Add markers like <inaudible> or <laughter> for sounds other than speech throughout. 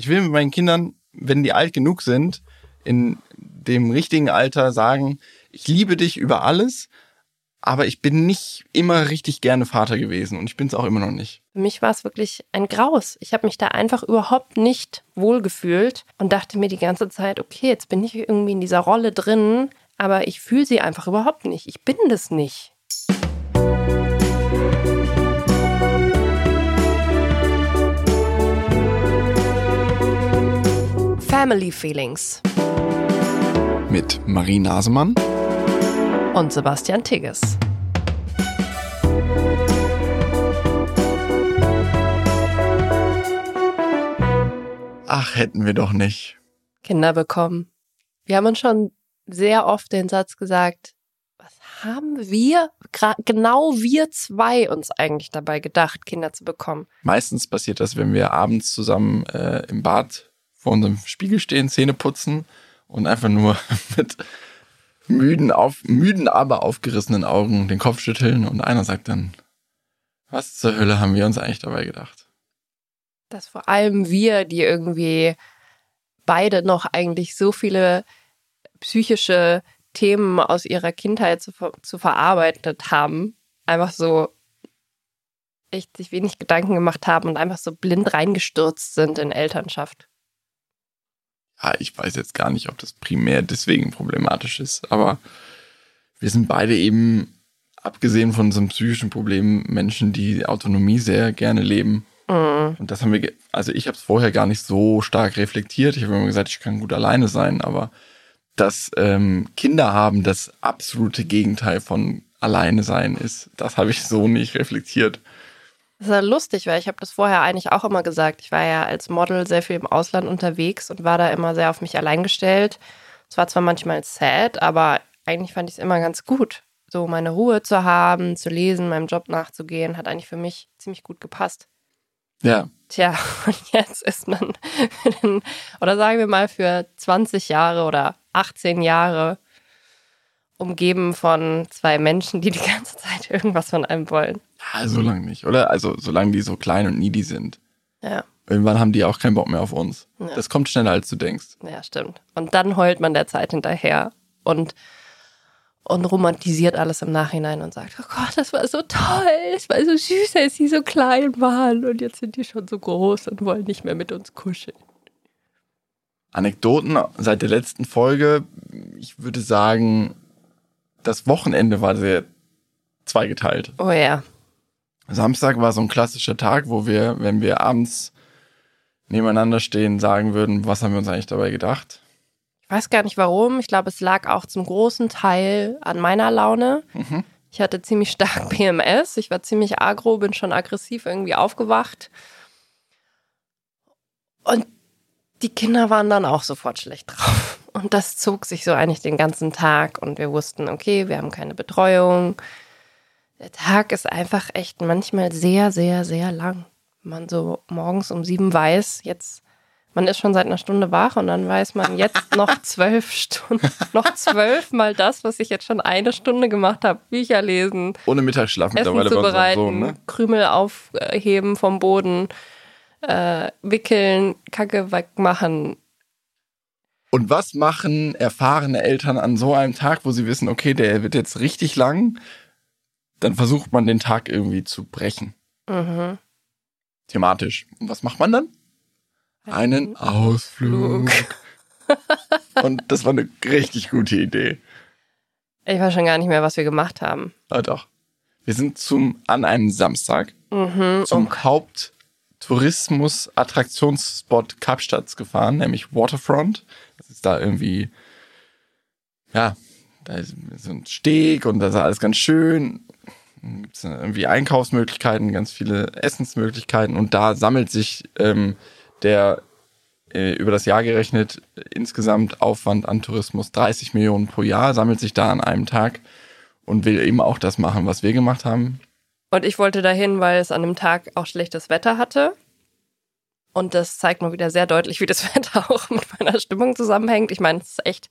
Ich will mit meinen Kindern, wenn die alt genug sind, in dem richtigen Alter sagen, ich liebe dich über alles, aber ich bin nicht immer richtig gerne Vater gewesen und ich bin es auch immer noch nicht. Für mich war es wirklich ein Graus. Ich habe mich da einfach überhaupt nicht wohlgefühlt und dachte mir die ganze Zeit, okay, jetzt bin ich irgendwie in dieser Rolle drin, aber ich fühle sie einfach überhaupt nicht. Ich bin das nicht. Family Feelings Mit Marie Nasemann und Sebastian Tigges. Ach, hätten wir doch nicht. Kinder bekommen. Wir haben uns schon sehr oft den Satz gesagt, was haben wir, genau wir zwei uns eigentlich dabei gedacht, Kinder zu bekommen? Meistens passiert das, wenn wir abends zusammen äh, im Bad vor unserem Spiegel stehen, Zähne putzen und einfach nur <laughs> mit müden, auf, müden, aber aufgerissenen Augen den Kopf schütteln und einer sagt dann, was zur Hölle haben wir uns eigentlich dabei gedacht? Dass vor allem wir, die irgendwie beide noch eigentlich so viele psychische Themen aus ihrer Kindheit zu, zu verarbeitet haben, einfach so echt sich wenig Gedanken gemacht haben und einfach so blind reingestürzt sind in Elternschaft ja, ich weiß jetzt gar nicht, ob das primär deswegen problematisch ist, aber wir sind beide eben, abgesehen von so einem psychischen Problem, Menschen, die Autonomie sehr gerne leben. Mhm. Und das haben wir, also ich habe es vorher gar nicht so stark reflektiert. Ich habe immer gesagt, ich kann gut alleine sein, aber dass ähm, Kinder haben das absolute Gegenteil von alleine sein ist, das habe ich so nicht reflektiert. Das ist ja lustig, weil ich habe das vorher eigentlich auch immer gesagt. Ich war ja als Model sehr viel im Ausland unterwegs und war da immer sehr auf mich allein gestellt. Es war zwar manchmal sad, aber eigentlich fand ich es immer ganz gut. So meine Ruhe zu haben, zu lesen, meinem Job nachzugehen, hat eigentlich für mich ziemlich gut gepasst. Ja. Tja, <laughs> und jetzt ist man, <laughs> oder sagen wir mal für 20 Jahre oder 18 Jahre umgeben von zwei Menschen, die die ganze Zeit irgendwas von einem wollen. Ja, so lange nicht, oder? Also, solange die so klein und needy sind. Ja. Irgendwann haben die auch keinen Bock mehr auf uns. Ja. Das kommt schneller, als du denkst. Ja, stimmt. Und dann heult man der Zeit hinterher und, und romantisiert alles im Nachhinein und sagt, oh Gott, das war so toll, es war so süß, als sie so klein waren und jetzt sind die schon so groß und wollen nicht mehr mit uns kuscheln. Anekdoten seit der letzten Folge. Ich würde sagen, das Wochenende war sehr zweigeteilt. Oh ja. Samstag war so ein klassischer Tag, wo wir, wenn wir abends nebeneinander stehen, sagen würden, was haben wir uns eigentlich dabei gedacht? Ich weiß gar nicht warum. Ich glaube, es lag auch zum großen Teil an meiner Laune. Mhm. Ich hatte ziemlich stark PMS. Ich war ziemlich agro, bin schon aggressiv irgendwie aufgewacht. Und die Kinder waren dann auch sofort schlecht drauf. Und das zog sich so eigentlich den ganzen Tag. Und wir wussten, okay, wir haben keine Betreuung. Der Tag ist einfach echt manchmal sehr, sehr, sehr lang. Man so morgens um sieben weiß, jetzt, man ist schon seit einer Stunde wach und dann weiß man jetzt <laughs> noch zwölf Stunden, noch zwölf mal das, was ich jetzt schon eine Stunde gemacht habe. Bücher lesen. Ohne Mittagsschlaf mittlerweile zubereiten, so, ne? Krümel aufheben vom Boden, äh, wickeln, Kacke wegmachen, und was machen erfahrene Eltern an so einem Tag, wo sie wissen, okay, der wird jetzt richtig lang? Dann versucht man den Tag irgendwie zu brechen. Mhm. Thematisch. Und was macht man dann? Einen Ausflug. <laughs> Und das war eine richtig gute Idee. Ich weiß schon gar nicht mehr, was wir gemacht haben. Ah, doch. Wir sind zum, an einem Samstag mhm, zum oh. Haupttourismus-Attraktionsspot Kapstadt gefahren, nämlich Waterfront ist da irgendwie, ja, da ist so ein Steg und das ist alles ganz schön. Gibt es irgendwie Einkaufsmöglichkeiten, ganz viele Essensmöglichkeiten und da sammelt sich ähm, der äh, über das Jahr gerechnet insgesamt Aufwand an Tourismus 30 Millionen pro Jahr, sammelt sich da an einem Tag und will eben auch das machen, was wir gemacht haben. Und ich wollte dahin, weil es an dem Tag auch schlechtes Wetter hatte. Und das zeigt mal wieder sehr deutlich, wie das <laughs> Wetter auch mit meiner Stimmung zusammenhängt. Ich meine, es ist echt.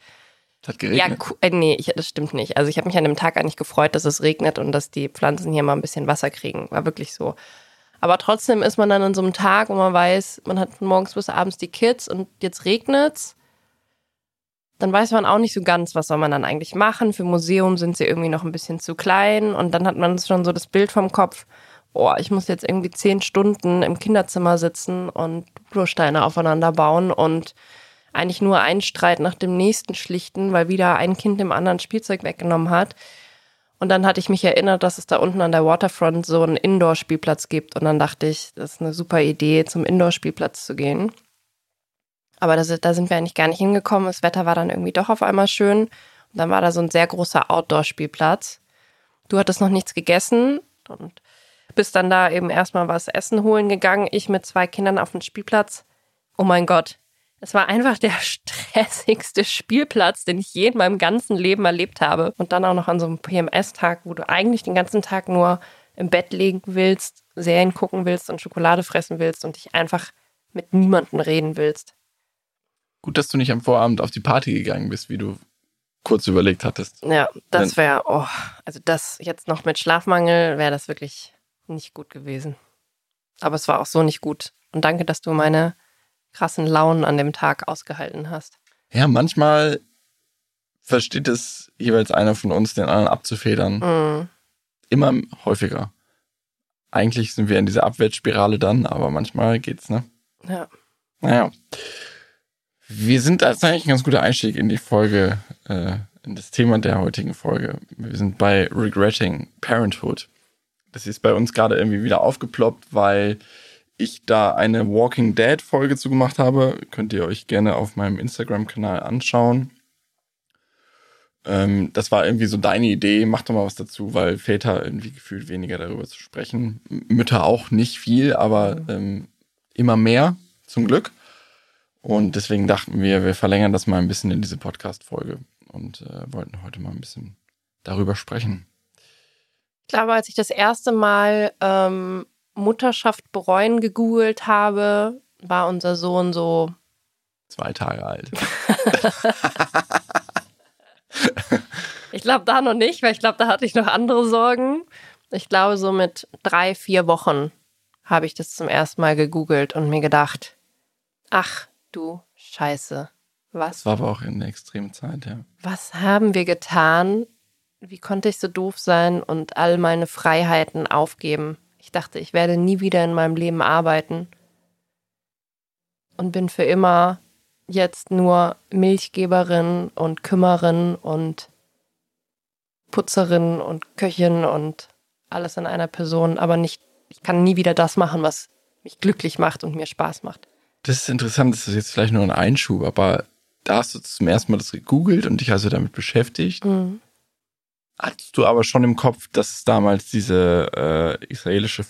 Es hat geregnet. Ja, äh, nee, ich, das stimmt nicht. Also ich habe mich an dem Tag eigentlich gefreut, dass es regnet und dass die Pflanzen hier mal ein bisschen Wasser kriegen. War wirklich so. Aber trotzdem ist man dann an so einem Tag, wo man weiß, man hat von morgens bis abends die Kids und jetzt regnet's. Dann weiß man auch nicht so ganz, was soll man dann eigentlich machen. Für Museum sind sie irgendwie noch ein bisschen zu klein und dann hat man schon so das Bild vom Kopf, oh, ich muss jetzt irgendwie zehn Stunden im Kinderzimmer sitzen und Ursteine aufeinander bauen und eigentlich nur einen Streit nach dem nächsten schlichten, weil wieder ein Kind dem anderen Spielzeug weggenommen hat. Und dann hatte ich mich erinnert, dass es da unten an der Waterfront so einen Indoor-Spielplatz gibt. Und dann dachte ich, das ist eine super Idee, zum Indoor-Spielplatz zu gehen. Aber das, da sind wir eigentlich gar nicht hingekommen. Das Wetter war dann irgendwie doch auf einmal schön. Und dann war da so ein sehr großer Outdoor-Spielplatz. Du hattest noch nichts gegessen und bist dann da eben erstmal was essen holen gegangen. Ich mit zwei Kindern auf dem Spielplatz. Oh mein Gott, es war einfach der <laughs> stressigste Spielplatz, den ich je in meinem ganzen Leben erlebt habe. Und dann auch noch an so einem PMS-Tag, wo du eigentlich den ganzen Tag nur im Bett liegen willst, Serien gucken willst und Schokolade fressen willst und dich einfach mit niemandem reden willst. Gut, dass du nicht am Vorabend auf die Party gegangen bist, wie du kurz überlegt hattest. Ja, das wäre, oh, also das jetzt noch mit Schlafmangel wäre das wirklich nicht gut gewesen. Aber es war auch so nicht gut. Und danke, dass du meine krassen Launen an dem Tag ausgehalten hast. Ja, manchmal versteht es jeweils einer von uns, den anderen abzufedern. Mm. Immer häufiger. Eigentlich sind wir in dieser Abwärtsspirale dann, aber manchmal geht's, ne? Ja. Naja. Wir sind, das ist eigentlich ein ganz guter Einstieg in die Folge, äh, in das Thema der heutigen Folge. Wir sind bei Regretting Parenthood. Das ist bei uns gerade irgendwie wieder aufgeploppt, weil ich da eine Walking Dead Folge zu gemacht habe. Könnt ihr euch gerne auf meinem Instagram-Kanal anschauen. Ähm, das war irgendwie so deine Idee. Mach doch mal was dazu, weil Väter irgendwie gefühlt weniger darüber zu sprechen. Mütter auch nicht viel, aber ähm, immer mehr, zum Glück. Und deswegen dachten wir, wir verlängern das mal ein bisschen in diese Podcast-Folge und äh, wollten heute mal ein bisschen darüber sprechen. Ich glaube, als ich das erste Mal ähm, Mutterschaft bereuen gegoogelt habe, war unser Sohn so zwei Tage alt. <laughs> ich glaube da noch nicht, weil ich glaube, da hatte ich noch andere Sorgen. Ich glaube, so mit drei, vier Wochen habe ich das zum ersten Mal gegoogelt und mir gedacht, ach du Scheiße. Was? Das war aber auch in der extremen Zeit, ja. Was haben wir getan? Wie konnte ich so doof sein und all meine Freiheiten aufgeben? Ich dachte, ich werde nie wieder in meinem Leben arbeiten und bin für immer jetzt nur Milchgeberin und Kümmerin und Putzerin und Köchin und alles in einer Person, aber nicht, ich kann nie wieder das machen, was mich glücklich macht und mir Spaß macht. Das ist interessant, das ist jetzt vielleicht nur ein Einschub, aber da hast du zum ersten Mal das gegoogelt und dich also damit beschäftigt. Mhm. Hattest du aber schon im Kopf, dass es damals diese äh, israelische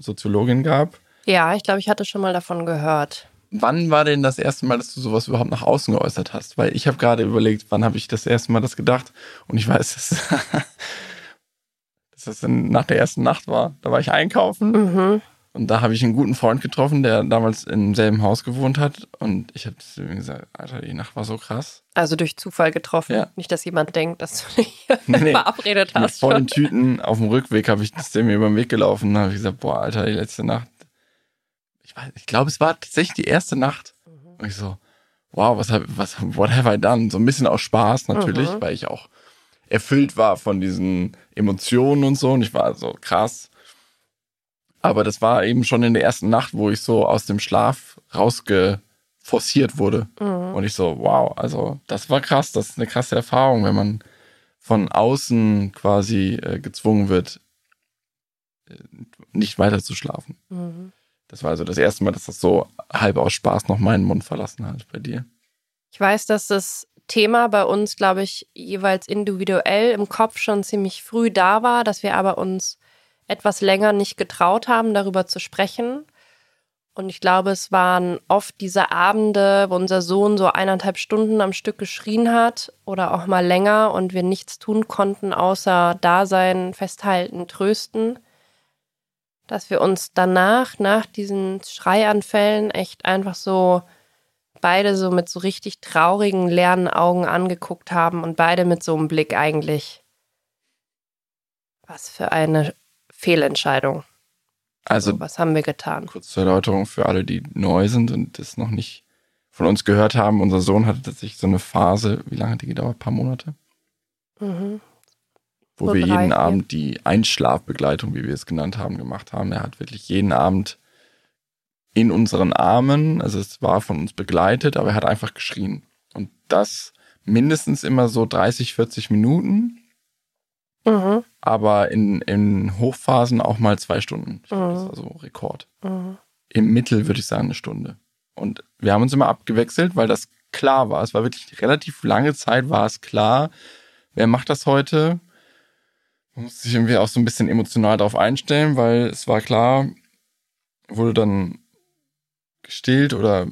Soziologin gab? Ja, ich glaube, ich hatte schon mal davon gehört. Wann war denn das erste Mal, dass du sowas überhaupt nach außen geäußert hast? Weil ich habe gerade überlegt, wann habe ich das erste Mal das gedacht? Und ich weiß, <laughs> dass, dass das nach der ersten Nacht war. Da war ich einkaufen. Mhm. Und da habe ich einen guten Freund getroffen, der damals im selben Haus gewohnt hat. Und ich habe gesagt, Alter, die Nacht war so krass. Also durch Zufall getroffen. Ja. Nicht, dass jemand denkt, dass du dich nee, nee. verabredet hast. Mit vollen Tüten auf dem Rückweg habe ich das der mir über den Weg gelaufen. Und habe ich gesagt, boah, Alter, die letzte Nacht. Ich weiß, ich glaube, es war tatsächlich die erste Nacht. Mhm. Und ich so, wow, was, was, what have I done? So ein bisschen aus Spaß natürlich, mhm. weil ich auch erfüllt war von diesen Emotionen und so. Und ich war so krass aber das war eben schon in der ersten Nacht, wo ich so aus dem Schlaf rausgeforciert wurde. Mhm. Und ich so, wow, also das war krass, das ist eine krasse Erfahrung, wenn man von außen quasi äh, gezwungen wird, äh, nicht weiter zu schlafen. Mhm. Das war also das erste Mal, dass das so halb aus Spaß noch meinen Mund verlassen hat bei dir. Ich weiß, dass das Thema bei uns, glaube ich, jeweils individuell im Kopf schon ziemlich früh da war, dass wir aber uns etwas länger nicht getraut haben, darüber zu sprechen. Und ich glaube, es waren oft diese Abende, wo unser Sohn so eineinhalb Stunden am Stück geschrien hat oder auch mal länger und wir nichts tun konnten, außer Dasein, festhalten, trösten, dass wir uns danach, nach diesen Schreianfällen, echt einfach so beide so mit so richtig traurigen, leeren Augen angeguckt haben und beide mit so einem Blick eigentlich. Was für eine Fehlentscheidung. Also, So, was haben wir getan? kurz zur Erläuterung für alle, die neu sind und das noch nicht von uns gehört haben. Unser Sohn hatte tatsächlich so eine Phase, wie lange hat die gedauert? Ein paar Monate? Mhm. Wo So wir drei, jeden vier. Abend die Einschlafbegleitung, wie wir es genannt haben, gemacht haben. Er hat wirklich jeden Abend in unseren Armen, also es war von uns begleitet, aber er hat einfach geschrien. Und das mindestens immer so 30, 40 Minuten, Mhm. aber in, in Hochphasen auch mal zwei Stunden. Ich glaub, Das Mhm. war so Rekord. Mhm. Im Mittel würde ich sagen eine Stunde. Und wir haben uns immer abgewechselt, weil das klar war. Es war wirklich relativ lange Zeit, war es klar, wer macht das heute. Man musste sich irgendwie auch so ein bisschen emotional darauf einstellen, weil es war klar, wurde dann gestillt oder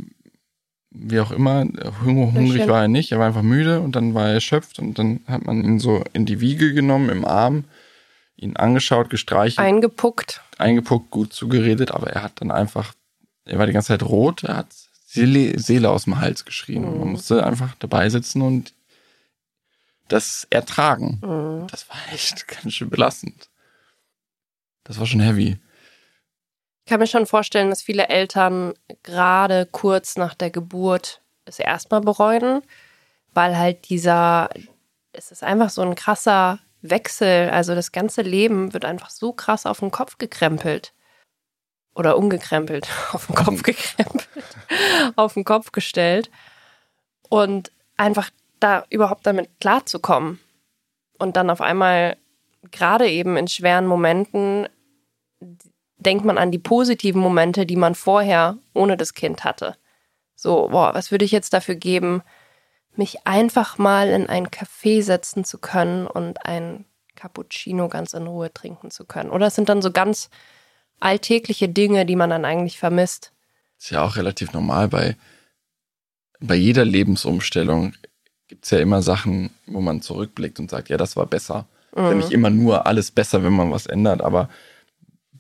wie auch immer. Hung- Hungrig war er nicht, er war einfach müde und dann war er erschöpft und dann hat man ihn so in die Wiege genommen, im Arm, ihn angeschaut, gestreichelt Eingepuckt. eingepuckt, gut zugeredet, aber er hat dann einfach, er war die ganze Zeit rot, er hat Seele, Seele aus dem Hals geschrien. Und man Mhm. musste einfach dabei sitzen und das ertragen. Mhm. Das war echt <laughs> ganz schön belastend. Das war schon heavy. Ich kann mir schon vorstellen, dass viele Eltern gerade kurz nach der Geburt es erstmal bereuen, weil halt dieser, es ist einfach so ein krasser Wechsel. Also das ganze Leben wird einfach so krass auf den Kopf gekrempelt. Oder umgekrempelt, <laughs> auf den Kopf <laughs> gekrempelt, auf den Kopf gestellt. Und einfach da überhaupt damit klarzukommen. Und dann auf einmal, gerade eben in schweren Momenten, denkt man an die positiven Momente, die man vorher ohne das Kind hatte. So, boah, was würde ich jetzt dafür geben, mich einfach mal in ein Café setzen zu können und ein Cappuccino ganz in Ruhe trinken zu können. Oder es sind dann so ganz alltägliche Dinge, die man dann eigentlich vermisst. Ist ja auch relativ normal bei, bei jeder Lebensumstellung gibt's ja immer Sachen, wo man zurückblickt und sagt, ja, das war besser. Ist ja Mhm. nicht immer nur alles besser, wenn man was ändert, aber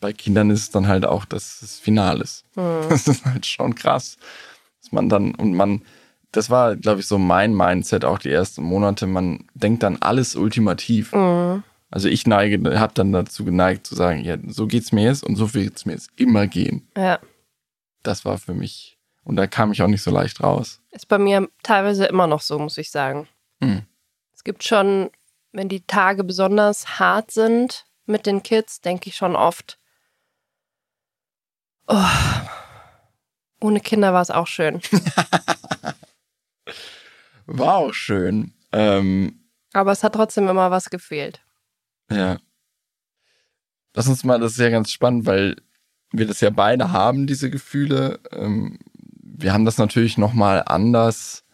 bei Kindern ist es dann halt auch, dass es final ist. Mhm. <laughs> Das ist halt schon krass. Dass man dann, und man, das war, glaube ich, so mein Mindset auch die ersten Monate. Man denkt dann alles ultimativ. Mhm. Also ich neige, habe dann dazu geneigt zu sagen, ja, so geht's mir jetzt und so wird's mir jetzt immer gehen. Ja, Das war für mich, und da kam ich auch nicht so leicht raus. ist bei mir teilweise immer noch so, muss ich sagen. Hm. Es gibt schon, wenn die Tage besonders hart sind mit den Kids, denke ich schon oft, oh, ohne Kinder war es auch schön. <laughs> War auch schön. Ähm, Aber es hat trotzdem immer was gefehlt. Ja. Lass uns mal, das ist ja ganz spannend, weil wir das ja beide haben, diese Gefühle. Ähm, wir haben das natürlich nochmal anders.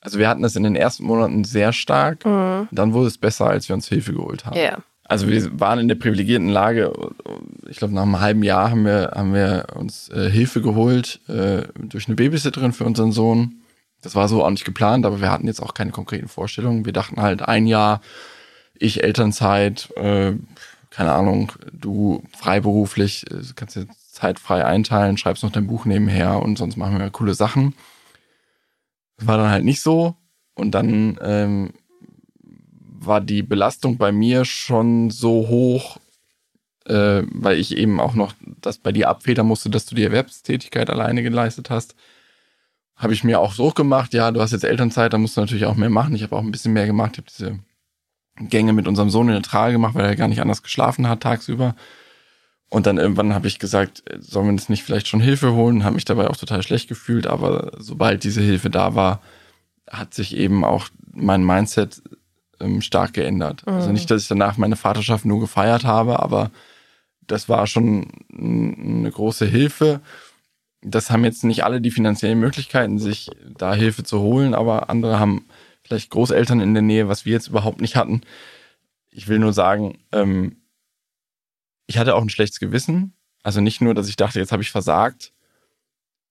Also wir hatten das in den ersten Monaten sehr stark. Mhm. Dann wurde es besser, als wir uns Hilfe geholt haben. Ja. Also wir waren in der privilegierten Lage. Ich glaube, nach einem halben Jahr haben wir, haben wir uns äh, Hilfe geholt äh, durch eine Babysitterin für unseren Sohn. Das war so auch nicht geplant, aber wir hatten jetzt auch keine konkreten Vorstellungen. Wir dachten halt ein Jahr, ich Elternzeit, äh, keine Ahnung, du freiberuflich, äh, kannst dir Zeit frei einteilen, schreibst noch dein Buch nebenher und sonst machen wir coole Sachen. Das war dann halt nicht so. Und dann ähm, war die Belastung bei mir schon so hoch, äh, weil ich eben auch noch das bei dir abfedern musste, dass du die Erwerbstätigkeit alleine geleistet hast. Habe ich mir auch so gemacht, ja, du hast jetzt Elternzeit, da musst du natürlich auch mehr machen. Ich habe auch ein bisschen mehr gemacht. Ich habe diese Gänge mit unserem Sohn in der Trage gemacht, weil er gar nicht anders geschlafen hat tagsüber. Und dann irgendwann habe ich gesagt, sollen wir uns nicht vielleicht schon Hilfe holen? Habe mich dabei auch total schlecht gefühlt, aber sobald diese Hilfe da war, hat sich eben auch mein Mindset ähm, stark geändert. Also Mhm. nicht, dass ich danach meine Vaterschaft nur gefeiert habe, aber das war schon eine große Hilfe. Das haben jetzt nicht alle die finanziellen Möglichkeiten, sich da Hilfe zu holen, aber andere haben vielleicht Großeltern in der Nähe, was wir jetzt überhaupt nicht hatten. Ich will nur sagen, ähm, ich hatte auch ein schlechtes Gewissen. Also nicht nur, dass ich dachte, jetzt habe ich versagt.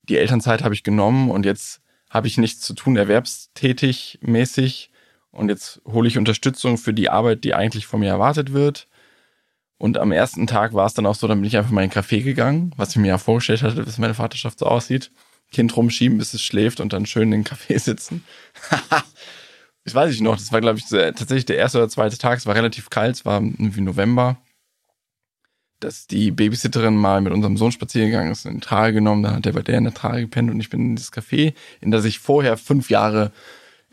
Die Elternzeit habe ich genommen und jetzt habe ich nichts zu tun, erwerbstätig mäßig. Und jetzt hole ich Unterstützung für die Arbeit, die eigentlich von mir erwartet wird. Und am ersten Tag war es dann auch so, dann bin ich einfach mal in den Café gegangen, was ich mir ja vorgestellt hatte, dass meine Vaterschaft so aussieht. Kind rumschieben, bis es schläft und dann schön in den Café <laughs> sitzen. das weiß ich noch, das war, glaube ich, tatsächlich der erste oder zweite Tag. Es war relativ kalt, es war irgendwie November. dass die Babysitterin mal mit unserem Sohn spazieren gegangen ist, in den Tal genommen, dann hat der bei der in der Trage gepennt und ich bin in das Café, in das ich vorher fünf Jahre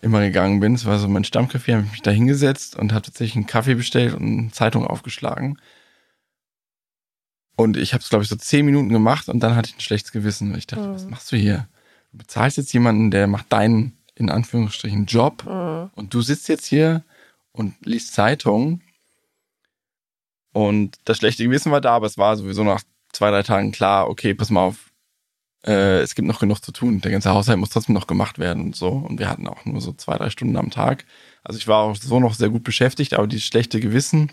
immer gegangen bin. Es war so mein Stammcafé, habe ich mich da hingesetzt und habe tatsächlich einen Kaffee bestellt und eine Zeitung aufgeschlagen. Und ich habe es, glaube ich, so zehn Minuten gemacht und dann hatte ich ein schlechtes Gewissen. Weil ich dachte, mhm. was machst du hier? Du bezahlst jetzt jemanden, der macht deinen, in Anführungsstrichen, Job mhm. und du sitzt jetzt hier und liest Zeitung. Und das schlechte Gewissen war da, aber es war sowieso nach zwei, drei Tagen klar, okay, pass mal auf, äh, es gibt noch genug zu tun. Der ganze Haushalt muss trotzdem noch gemacht werden und so. Und wir hatten auch nur so zwei, drei Stunden am Tag. Also ich war auch so noch sehr gut beschäftigt, aber dieses schlechte Gewissen,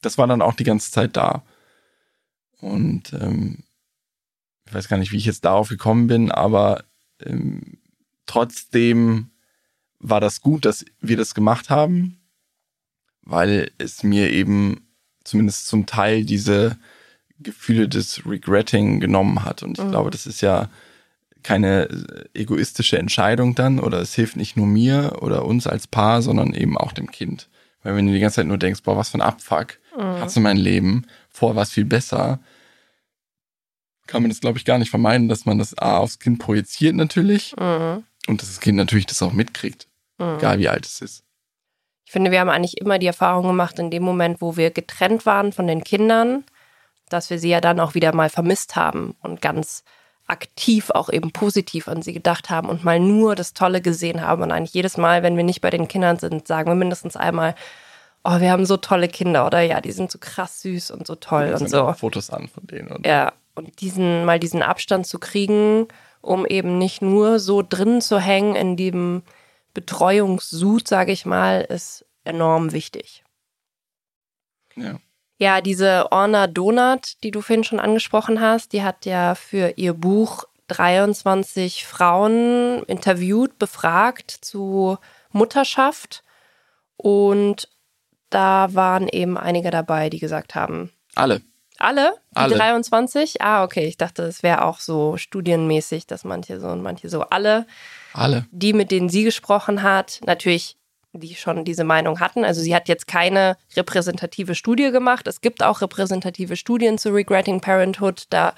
das war dann auch die ganze Zeit da. Und ähm, ich weiß gar nicht, wie ich jetzt darauf gekommen bin, aber ähm, trotzdem war das gut, dass wir das gemacht haben, weil es mir eben zumindest zum Teil diese Gefühle des Regretting genommen hat. Und ich mhm. glaube, das ist ja keine egoistische Entscheidung dann oder es hilft nicht nur mir oder uns als Paar, sondern eben auch dem Kind. Weil wenn du die ganze Zeit nur denkst, boah, was für ein Abfuck, mhm. hast du mein Leben, vor was viel besser, kann man das, glaube ich, gar nicht vermeiden, dass man das A aufs Kind projiziert natürlich mhm. und dass das Kind natürlich das auch mitkriegt, mhm. egal wie alt es ist. Ich finde, wir haben eigentlich immer die Erfahrung gemacht, in dem Moment, wo wir getrennt waren von den Kindern, dass wir sie ja dann auch wieder mal vermisst haben und ganz aktiv auch eben positiv an sie gedacht haben und mal nur das Tolle gesehen haben. Und eigentlich jedes Mal, wenn wir nicht bei den Kindern sind, sagen wir mindestens einmal, oh, wir haben so tolle Kinder oder ja, die sind so krass süß und so toll und, und so. Fotos an von denen. Und ja, und diesen, mal diesen Abstand zu kriegen, um eben nicht nur so drin zu hängen in dem Betreuungssud, sage ich mal, ist enorm wichtig. Ja. Ja, diese Orna Donat, die du vorhin schon angesprochen hast, die hat ja für ihr Buch 23 Frauen interviewt, befragt zu Mutterschaft. Und da waren eben einige dabei, die gesagt haben. Alle. Alle? Die alle. 23? Ah, okay. Ich dachte, es wäre auch so studienmäßig, dass manche so und manche so. Alle. Alle. Die, mit denen sie gesprochen hat, natürlich die schon diese Meinung hatten. Also sie hat jetzt keine repräsentative Studie gemacht. Es gibt auch repräsentative Studien zu Regretting Parenthood. Da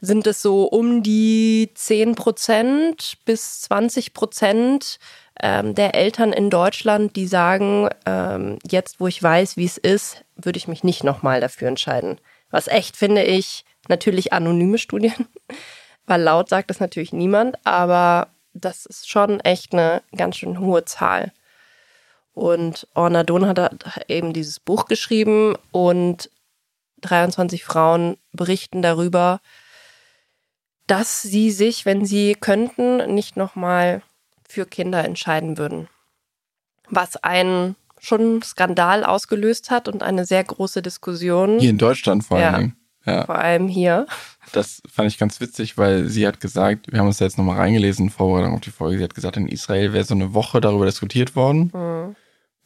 sind es so um die 10 Prozent bis 20 Prozent ähm, der Eltern in Deutschland, die sagen, ähm, jetzt wo ich weiß, wie es ist, würde ich mich nicht nochmal dafür entscheiden. Was echt, finde ich, natürlich anonyme Studien, <laughs> weil laut sagt das natürlich niemand, aber das ist schon echt eine ganz schön hohe Zahl. Und Orna Don hat eben dieses Buch geschrieben und 23 Frauen berichten darüber, dass sie sich, wenn sie könnten, nicht nochmal für Kinder entscheiden würden. Was einen schon Skandal ausgelöst hat und eine sehr große Diskussion. Hier in Deutschland vor allem. Ja, ja. Vor allem hier. Das fand ich ganz witzig, weil sie hat gesagt, wir haben uns da jetzt nochmal reingelesen, Vorbereitung auf die Folge, sie hat gesagt, in Israel wäre so eine Woche darüber diskutiert worden. Mhm.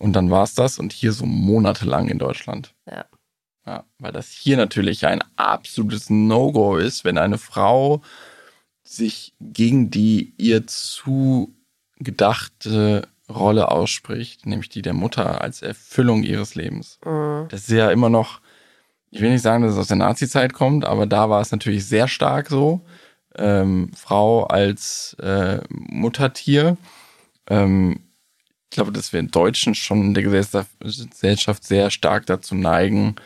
Und dann war es das und hier so monatelang in Deutschland. Ja. Ja, weil das hier natürlich ein absolutes No-Go ist, wenn eine Frau sich gegen die ihr zugedachte Rolle ausspricht, nämlich die der Mutter als Erfüllung ihres Lebens. Mhm. Das ist ja immer noch, ich will nicht sagen, dass es aus der Nazi-Zeit kommt, aber da war es natürlich sehr stark so. Ähm, Frau als äh, Muttertier. Ähm, ich glaube, dass wir in Deutschen schon in der Gesellschaft sehr stark dazu neigen,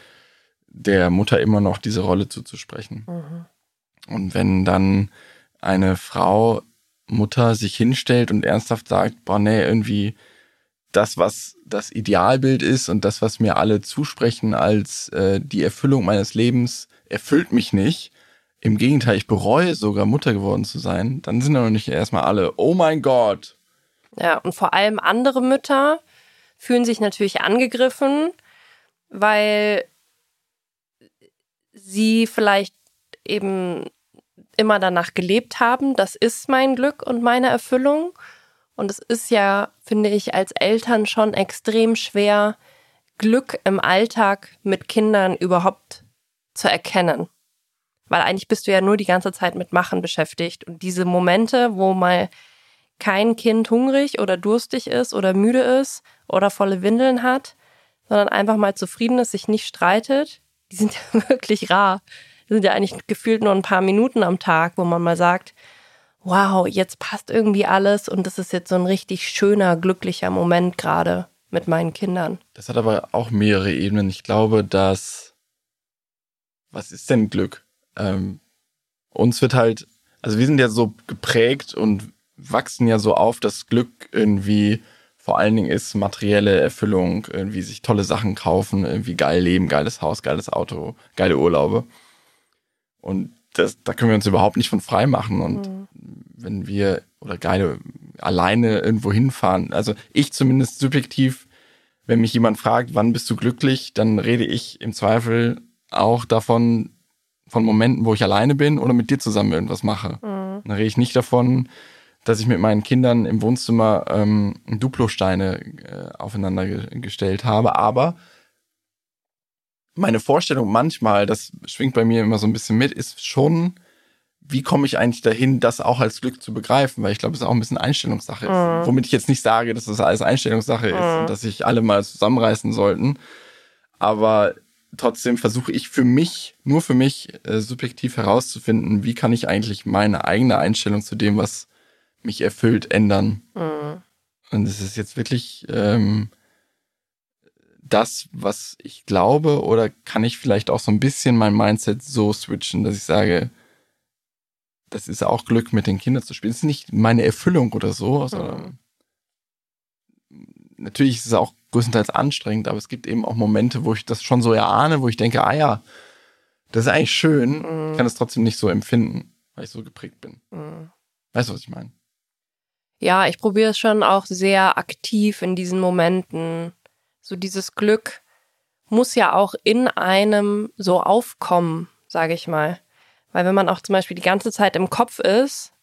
der Mutter immer noch diese Rolle zuzusprechen. Mhm. Und wenn dann eine Frau, Mutter sich hinstellt und ernsthaft sagt, boah, nee, irgendwie das, was das Idealbild ist und das, was mir alle zusprechen als äh, die Erfüllung meines Lebens, erfüllt mich nicht. Im Gegenteil, ich bereue sogar Mutter geworden zu sein, dann sind doch nicht erstmal alle, oh mein Gott, ja, und vor allem andere Mütter fühlen sich natürlich angegriffen, weil sie vielleicht eben immer danach gelebt haben, das ist mein Glück und meine Erfüllung. Und es ist ja, finde ich, als Eltern schon extrem schwer, Glück im Alltag mit Kindern überhaupt zu erkennen. Weil eigentlich bist du ja nur die ganze Zeit mit Machen beschäftigt. Und diese Momente, wo mal kein Kind hungrig oder durstig ist oder müde ist oder volle Windeln hat, sondern einfach mal zufrieden ist, sich nicht streitet, die sind <laughs> ja wirklich rar. Das sind ja eigentlich gefühlt nur ein paar Minuten am Tag, wo man mal sagt, wow, jetzt passt irgendwie alles und das ist jetzt so ein richtig schöner, glücklicher Moment gerade mit meinen Kindern. Das hat aber auch mehrere Ebenen. Ich glaube, dass was ist denn Glück? Ähm, uns wird halt, also wir sind ja so geprägt und wachsen ja so auf, dass Glück irgendwie vor allen Dingen ist materielle Erfüllung, irgendwie sich tolle Sachen kaufen, irgendwie geil leben, geiles Haus, geiles Auto, geile Urlaube. Und das, da können wir uns überhaupt nicht von frei machen. Und mhm. wenn wir oder geile alleine irgendwo hinfahren, also ich zumindest subjektiv, wenn mich jemand fragt, wann bist du glücklich, dann rede ich im Zweifel auch davon, von Momenten, wo ich alleine bin oder mit dir zusammen irgendwas mache. Mhm. Dann rede ich nicht davon, dass ich mit meinen Kindern im Wohnzimmer ähm, Duplosteine äh, aufeinander ge gestellt habe, aber meine Vorstellung manchmal, das schwingt bei mir immer so ein bisschen mit, ist schon, wie komme ich eigentlich dahin, das auch als Glück zu begreifen? Weil ich glaube, es ist auch ein bisschen Einstellungssache ist. Mhm. Womit ich jetzt nicht sage, dass das alles Einstellungssache mhm. ist und dass sich alle mal zusammenreißen sollten. Aber trotzdem versuche ich für mich, nur für mich, äh, subjektiv herauszufinden, wie kann ich eigentlich meine eigene Einstellung zu dem, was mich erfüllt, ändern. Mhm. Und es ist jetzt wirklich ähm, das, was ich glaube, oder kann ich vielleicht auch so ein bisschen mein Mindset so switchen, dass ich sage, das ist auch Glück, mit den Kindern zu spielen. Das ist nicht meine Erfüllung oder so, sondern mhm. natürlich ist es auch größtenteils anstrengend, aber es gibt eben auch Momente, wo ich das schon so erahne, wo ich denke, ah ja, das ist eigentlich schön, mhm. ich kann es trotzdem nicht so empfinden, weil ich so geprägt bin. Mhm. Weißt du, was ich meine? Ja, ich probiere es schon auch sehr aktiv in diesen Momenten so dieses Glück muss ja auch in einem so aufkommen, sage ich mal. Weil wenn man auch zum Beispiel die ganze Zeit im Kopf ist,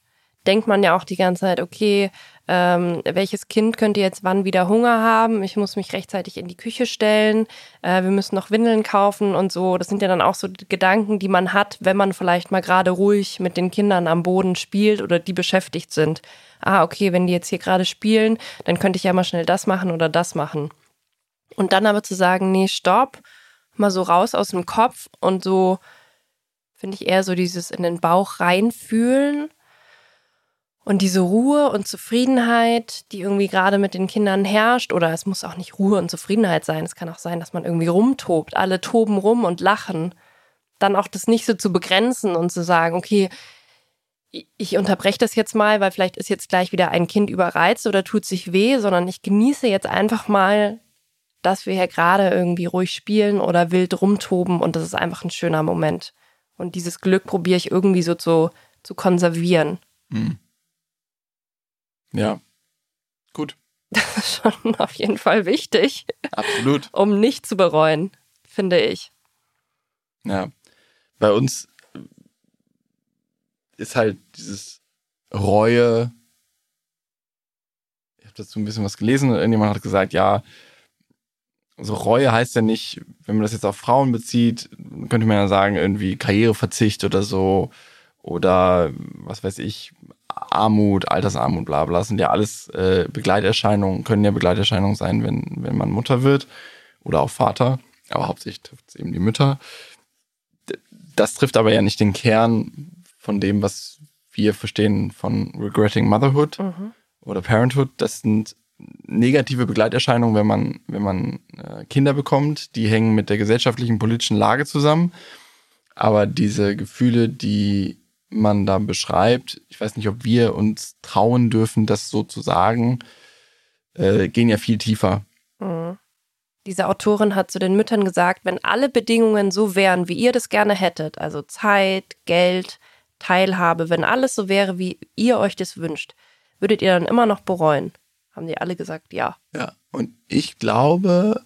denkt man ja auch die ganze Zeit, okay, ähm, welches Kind könnte jetzt wann wieder Hunger haben? Ich muss mich rechtzeitig in die Küche stellen. Äh, wir müssen noch Windeln kaufen und so. Das sind ja dann auch so Gedanken, die man hat, wenn man vielleicht mal gerade ruhig mit den Kindern am Boden spielt oder die beschäftigt sind. Ah, okay, wenn die jetzt hier gerade spielen, dann könnte ich ja mal schnell das machen oder das machen. Und dann aber zu sagen, nee, stopp, mal so raus aus dem Kopf und so, finde ich eher so dieses in den Bauch reinfühlen und diese Ruhe und Zufriedenheit, die irgendwie gerade mit den Kindern herrscht, oder es muss auch nicht Ruhe und Zufriedenheit sein, es kann auch sein, dass man irgendwie rumtobt, alle toben rum und lachen, dann auch das nicht so zu begrenzen und zu sagen, okay, ich unterbreche das jetzt mal, weil vielleicht ist jetzt gleich wieder ein Kind überreizt oder tut sich weh, sondern ich genieße jetzt einfach mal dass wir hier gerade irgendwie ruhig spielen oder wild rumtoben und das ist einfach ein schöner Moment. Und dieses Glück probiere ich irgendwie so zu, zu konservieren. Hm. Ja, gut. <laughs> Das ist schon auf jeden Fall wichtig. Absolut. um nicht zu bereuen, finde ich. Ja, bei uns ist halt dieses Reue. Ich habe dazu ein bisschen was gelesen und irgendjemand hat gesagt, ja, also Reue heißt ja nicht, wenn man das jetzt auf Frauen bezieht, könnte man ja sagen, irgendwie Karriereverzicht oder so oder was weiß ich, Armut, Altersarmut, bla bla. Sind ja alles äh, Begleiterscheinungen, können ja Begleiterscheinungen sein, wenn, wenn man Mutter wird oder auch Vater, aber hauptsächlich trifft es eben die Mütter. Das trifft aber ja nicht den Kern von dem, was wir verstehen von Regretting Motherhood mhm. oder Parenthood. Das sind negative Begleiterscheinungen, wenn man, wenn man äh, Kinder bekommt. Die hängen mit der gesellschaftlichen, politischen Lage zusammen. Aber diese Gefühle, die man da beschreibt, ich weiß nicht, ob wir uns trauen dürfen, das so zu sagen, äh, gehen ja viel tiefer. Mhm. Diese Autorin hat zu den Müttern gesagt, wenn alle Bedingungen so wären, wie ihr das gerne hättet, also Zeit, Geld, Teilhabe, wenn alles so wäre, wie ihr euch das wünscht, würdet ihr dann immer noch bereuen haben die alle gesagt, ja. Ja, und ich glaube,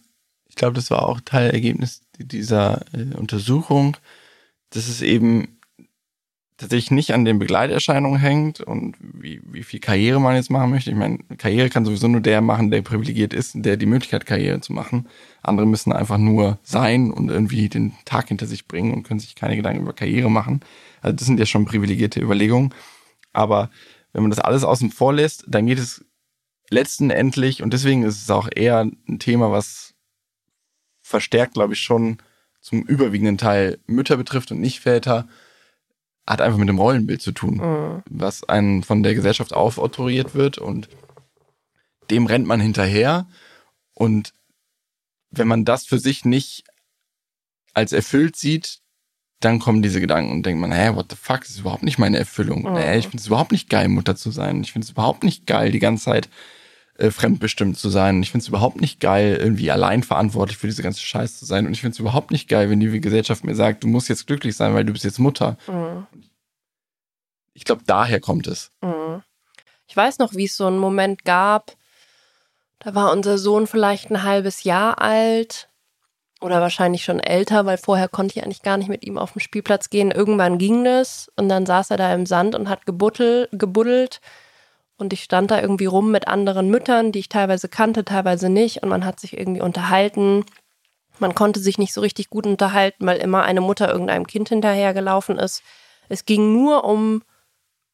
ich glaube, das war auch Teilergebnis dieser äh, Untersuchung, dass es eben tatsächlich nicht an den Begleiterscheinungen hängt und wie, wie viel Karriere man jetzt machen möchte. Ich meine, Karriere kann sowieso nur der machen, der privilegiert ist, der die Möglichkeit hat, Karriere zu machen. Andere müssen einfach nur sein und irgendwie den Tag hinter sich bringen und können sich keine Gedanken über Karriere machen. Also das sind ja schon privilegierte Überlegungen. Aber wenn man das alles außen vor lässt, dann geht es letzten endlich, und deswegen ist es auch eher ein Thema, was verstärkt, glaube ich, schon zum überwiegenden Teil Mütter betrifft und nicht Väter, hat einfach mit dem Rollenbild zu tun, Mhm. was einen von der Gesellschaft aufautoriert wird und dem rennt man hinterher. Und wenn man das für sich nicht als erfüllt sieht, dann kommen diese Gedanken und denkt man, hä, what the fuck, das ist überhaupt nicht meine Erfüllung. Mhm. Nee, ich finde es überhaupt nicht geil, Mutter zu sein. Ich finde es überhaupt nicht geil, die ganze Zeit äh, fremdbestimmt zu sein. Ich finde es überhaupt nicht geil, irgendwie allein verantwortlich für diese ganze Scheiße zu sein. Und ich finde es überhaupt nicht geil, wenn die Gesellschaft mir sagt, du musst jetzt glücklich sein, weil du bist jetzt Mutter. Mhm. Ich glaube, daher kommt es. Mhm. Ich weiß noch, wie es so einen Moment gab. Da war unser Sohn vielleicht ein halbes Jahr alt oder wahrscheinlich schon älter, weil vorher konnte ich eigentlich gar nicht mit ihm auf den Spielplatz gehen. Irgendwann ging das und dann saß er da im Sand und hat gebuttel, gebuddelt und ich stand da irgendwie rum mit anderen Müttern, die ich teilweise kannte, teilweise nicht und man hat sich irgendwie unterhalten. Man konnte sich nicht so richtig gut unterhalten, weil immer eine Mutter irgendeinem Kind hinterhergelaufen ist. Es ging nur um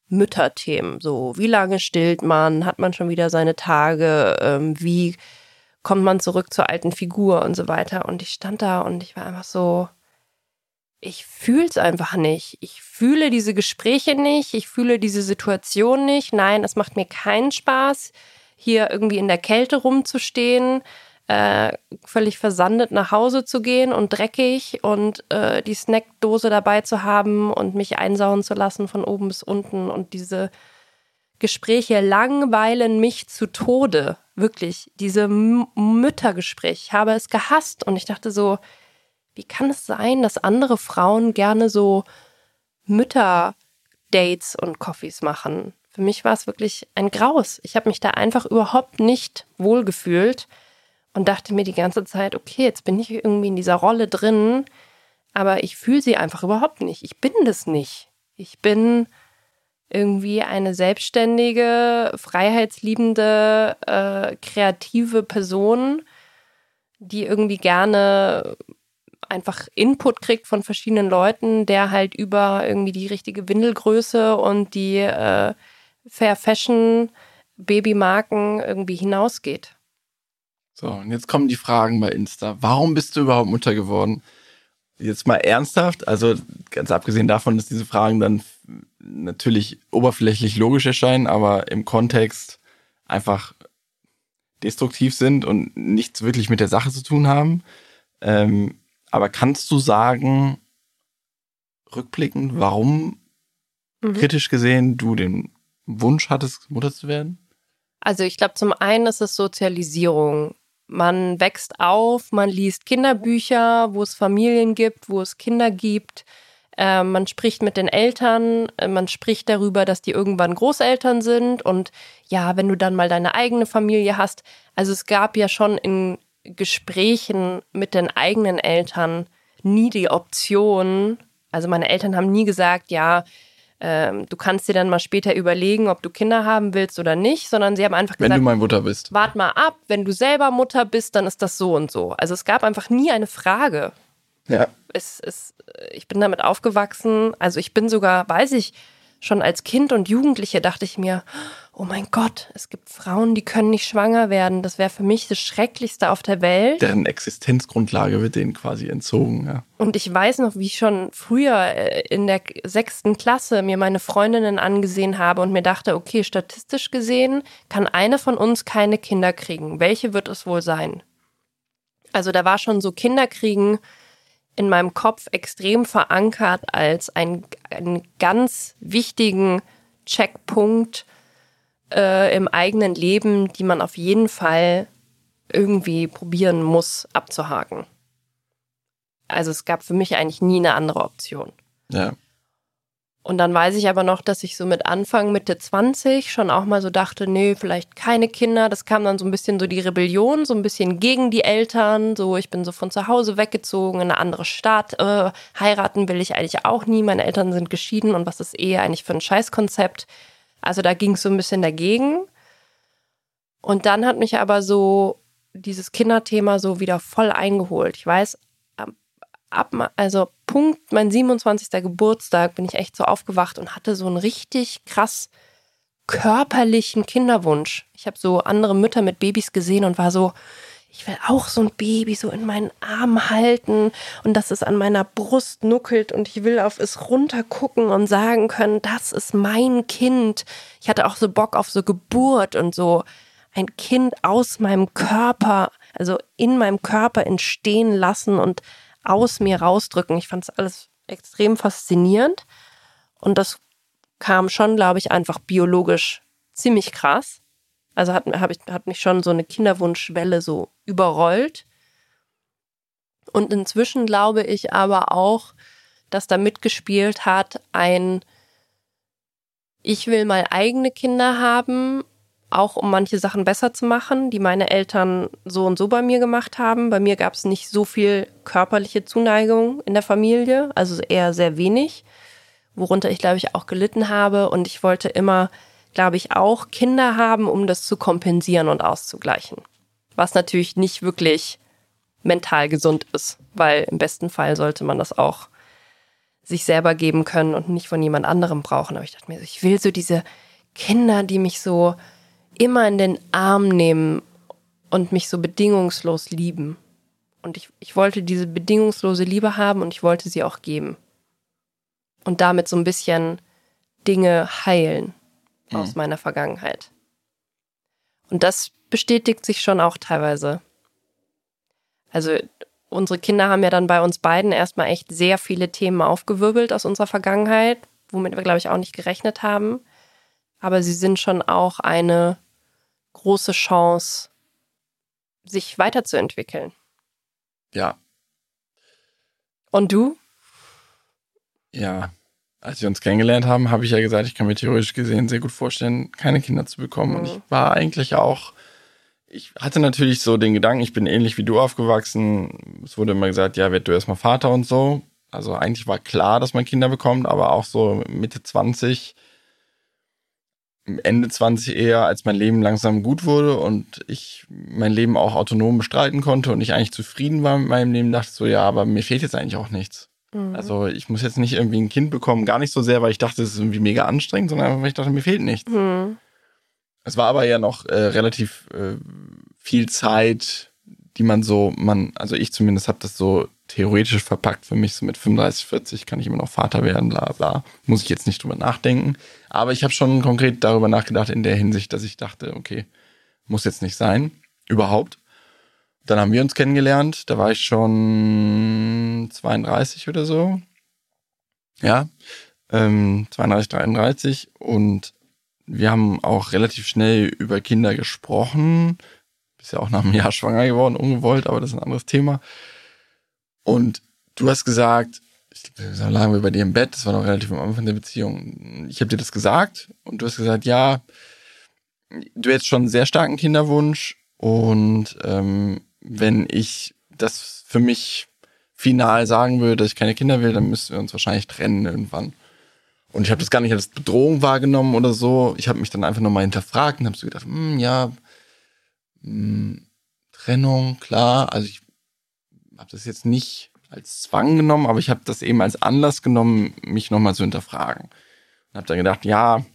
Mütterthemen. So, wie lange stillt man? Hat man schon wieder seine Tage? Ähm, wie kommt man zurück zur alten Figur und so weiter? Und ich stand da und ich war einfach so, ich fühle es einfach nicht. Ich fühle diese Gespräche nicht. Ich fühle diese Situation nicht. Nein, es macht mir keinen Spaß, hier irgendwie in der Kälte rumzustehen. Äh, völlig versandet nach Hause zu gehen und dreckig und äh, die Snackdose dabei zu haben und mich einsauen zu lassen von oben bis unten und diese Gespräche langweilen mich zu Tode. Wirklich, diese M Müttergespräche. Ich habe es gehasst und ich dachte so, wie kann es sein, dass andere Frauen gerne so Mütter-Dates und Coffees machen? Für mich war es wirklich ein Graus. Ich habe mich da einfach überhaupt nicht wohlgefühlt und dachte mir die ganze Zeit, okay, jetzt bin ich irgendwie in dieser Rolle drin, aber ich fühle sie einfach überhaupt nicht. Ich bin das nicht. Ich bin irgendwie eine selbstständige, freiheitsliebende, äh, kreative Person, die irgendwie gerne einfach Input kriegt von verschiedenen Leuten, der halt über irgendwie die richtige Windelgröße und die äh, Fair Fashion Babymarken irgendwie hinausgeht. So, und jetzt kommen die Fragen bei Insta. Warum bist du überhaupt Mutter geworden? Jetzt mal ernsthaft, also ganz abgesehen davon, dass diese Fragen dann natürlich oberflächlich logisch erscheinen, aber im Kontext einfach destruktiv sind und nichts wirklich mit der Sache zu tun haben. Ähm, aber kannst du sagen, rückblickend, warum Mhm. kritisch gesehen du den Wunsch hattest, Mutter zu werden? Also ich glaube, zum einen ist es Sozialisierung. Man wächst auf, man liest Kinderbücher, wo es Familien gibt, wo es Kinder gibt. Äh, man spricht mit den Eltern, äh, man spricht darüber, dass die irgendwann Großeltern sind. Und ja, wenn du dann mal deine eigene Familie hast. Also es gab ja schon in Gesprächen mit den eigenen Eltern nie die Option. Also meine Eltern haben nie gesagt, ja, ähm, du kannst dir dann mal später überlegen, ob du Kinder haben willst oder nicht, sondern sie haben einfach Wenn gesagt, du mal Mutter bist. wart mal ab, wenn du selber Mutter bist, dann ist das so und so. Also es gab einfach nie eine Frage. Ja. Es, es, ich bin damit aufgewachsen. Also ich bin sogar, weiß ich, schon als Kind und Jugendliche dachte ich mir, oh mein Gott, es gibt Frauen, die können nicht schwanger werden. Das wäre für mich das Schrecklichste auf der Welt. Deren Existenzgrundlage wird denen quasi entzogen, ja. Und ich weiß noch, wie ich schon früher äh, in der sechsten Klasse mir meine Freundinnen angesehen habe und mir dachte, okay, statistisch gesehen kann eine von uns keine Kinder kriegen. Welche wird es wohl sein? Also da war schon so Kinderkriegen in meinem Kopf extrem verankert als ein, einen ganz wichtigen Checkpunkt äh, im eigenen Leben, die man auf jeden Fall irgendwie probieren muss abzuhaken. Also es gab für mich eigentlich nie eine andere Option. Ja. Und dann weiß ich aber noch, dass ich so mit Anfang, Mitte 20 schon auch mal so dachte, nee, vielleicht keine Kinder. Das kam dann so ein bisschen so die Rebellion, so ein bisschen gegen die Eltern. So, ich bin so von zu Hause weggezogen in eine andere Stadt. Äh, heiraten will ich eigentlich auch nie. Meine Eltern sind geschieden und was ist Ehe eigentlich für ein Scheißkonzept? Also da ging es so ein bisschen dagegen. Und dann hat mich aber so dieses Kinderthema so wieder voll eingeholt. Ich weiß, ab, also Punkt mein 27. Geburtstag bin ich echt so aufgewacht und hatte so einen richtig krass körperlichen Kinderwunsch. Ich habe so andere Mütter mit Babys gesehen und war so, ich will auch so ein Baby so in meinen Arm halten und dass es an meiner Brust nuckelt und ich will auf es runtergucken und sagen können, das ist mein Kind. Ich hatte auch so Bock auf so Geburt und so ein Kind aus meinem Körper, also in meinem Körper entstehen lassen und aus mir rausdrücken. Ich fand es alles extrem faszinierend und das kam schon, glaube ich, einfach biologisch ziemlich krass. Also hat, ich, hat mich schon so eine Kinderwunschwelle so überrollt. Und inzwischen glaube ich aber auch, dass da mitgespielt hat ein Ich will mal eigene Kinder haben, auch um manche Sachen besser zu machen, die meine Eltern so und so bei mir gemacht haben. Bei mir gab es nicht so viel körperliche Zuneigung in der Familie, also eher sehr wenig, worunter ich, glaube ich, auch gelitten habe. Und ich wollte immer glaube ich, auch Kinder haben, um das zu kompensieren und auszugleichen. Was natürlich nicht wirklich mental gesund ist, weil im besten Fall sollte man das auch sich selber geben können und nicht von jemand anderem brauchen. Aber ich dachte mir, ich will so diese Kinder, die mich so immer in den Arm nehmen und mich so bedingungslos lieben. Und ich, ich wollte diese bedingungslose Liebe haben und ich wollte sie auch geben. Und damit so ein bisschen Dinge heilen mhm. aus meiner Vergangenheit. Und das bestätigt sich schon auch teilweise. Also unsere Kinder haben ja dann bei uns beiden erstmal echt sehr viele Themen aufgewirbelt aus unserer Vergangenheit, womit wir, glaube ich, auch nicht gerechnet haben. Aber sie sind schon auch eine große Chance, sich weiterzuentwickeln. Ja. Und du? Ja, als wir uns kennengelernt haben, habe ich ja gesagt, ich kann mir theoretisch gesehen sehr gut vorstellen, keine Kinder zu bekommen. Mhm. Und ich war eigentlich auch, ich hatte natürlich so den Gedanken, ich bin ähnlich wie du aufgewachsen. Es wurde immer gesagt, ja, werd du erstmal Vater und so. Also eigentlich war klar, dass man Kinder bekommt, aber auch so Mitte 20, Ende 20 eher, als mein Leben langsam gut wurde und ich mein Leben auch autonom bestreiten konnte und ich eigentlich zufrieden war mit meinem Leben, dachte so, ja, aber mir fehlt jetzt eigentlich auch nichts. Mhm. Also ich muss jetzt nicht irgendwie ein Kind bekommen, gar nicht so sehr, weil ich dachte, es ist irgendwie mega anstrengend, sondern einfach, weil ich dachte, mir fehlt nichts. Mhm. Es war aber ja noch äh, relativ äh, viel Zeit, die man so, man, also ich zumindest habe das so theoretisch verpackt für mich, so mit 35, 40 kann ich immer noch Vater werden, bla bla. Muss ich jetzt nicht drüber nachdenken. Aber ich habe schon konkret darüber nachgedacht in der Hinsicht, dass ich dachte, okay, muss jetzt nicht sein. Überhaupt. Dann haben wir uns kennengelernt. Da war ich schon 32 oder so. Ja, ähm, 32, 33. Und wir haben auch relativ schnell über Kinder gesprochen. Bist ja auch nach einem Jahr schwanger geworden, ungewollt, aber das ist ein anderes Thema. Und du hast gesagt, ich da lagen wir bei dir im Bett, das war noch relativ am Anfang der Beziehung. Ich habe dir das gesagt und du hast gesagt, ja, du hättest schon einen sehr starken Kinderwunsch und ähm, wenn ich das für mich final sagen würde, dass ich keine Kinder will, dann müssten wir uns wahrscheinlich trennen irgendwann. Und ich habe das gar nicht als Bedrohung wahrgenommen oder so. Ich habe mich dann einfach nochmal hinterfragt und habe so gedacht, hm, ja, hm, Trennung, klar. Also ich habe das jetzt nicht als Zwang genommen, aber ich habe das eben als Anlass genommen, mich nochmal zu hinterfragen. Und habe dann gedacht, ja,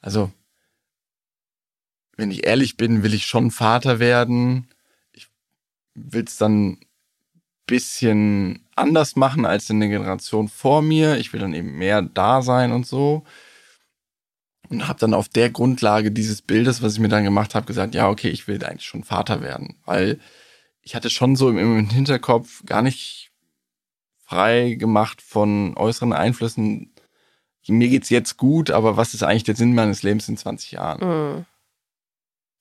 also wenn ich ehrlich bin, will ich schon Vater werden will es dann bisschen anders machen als in der Generation vor mir. Ich will dann eben mehr da sein und so. Und habe dann auf der Grundlage dieses Bildes, was ich mir dann gemacht habe, gesagt, ja, okay, ich will eigentlich schon Vater werden. Weil ich hatte schon so im, im Hinterkopf gar nicht frei gemacht von äußeren Einflüssen. Mir geht's jetzt gut, aber was ist eigentlich der Sinn meines Lebens in 20 Jahren? Mhm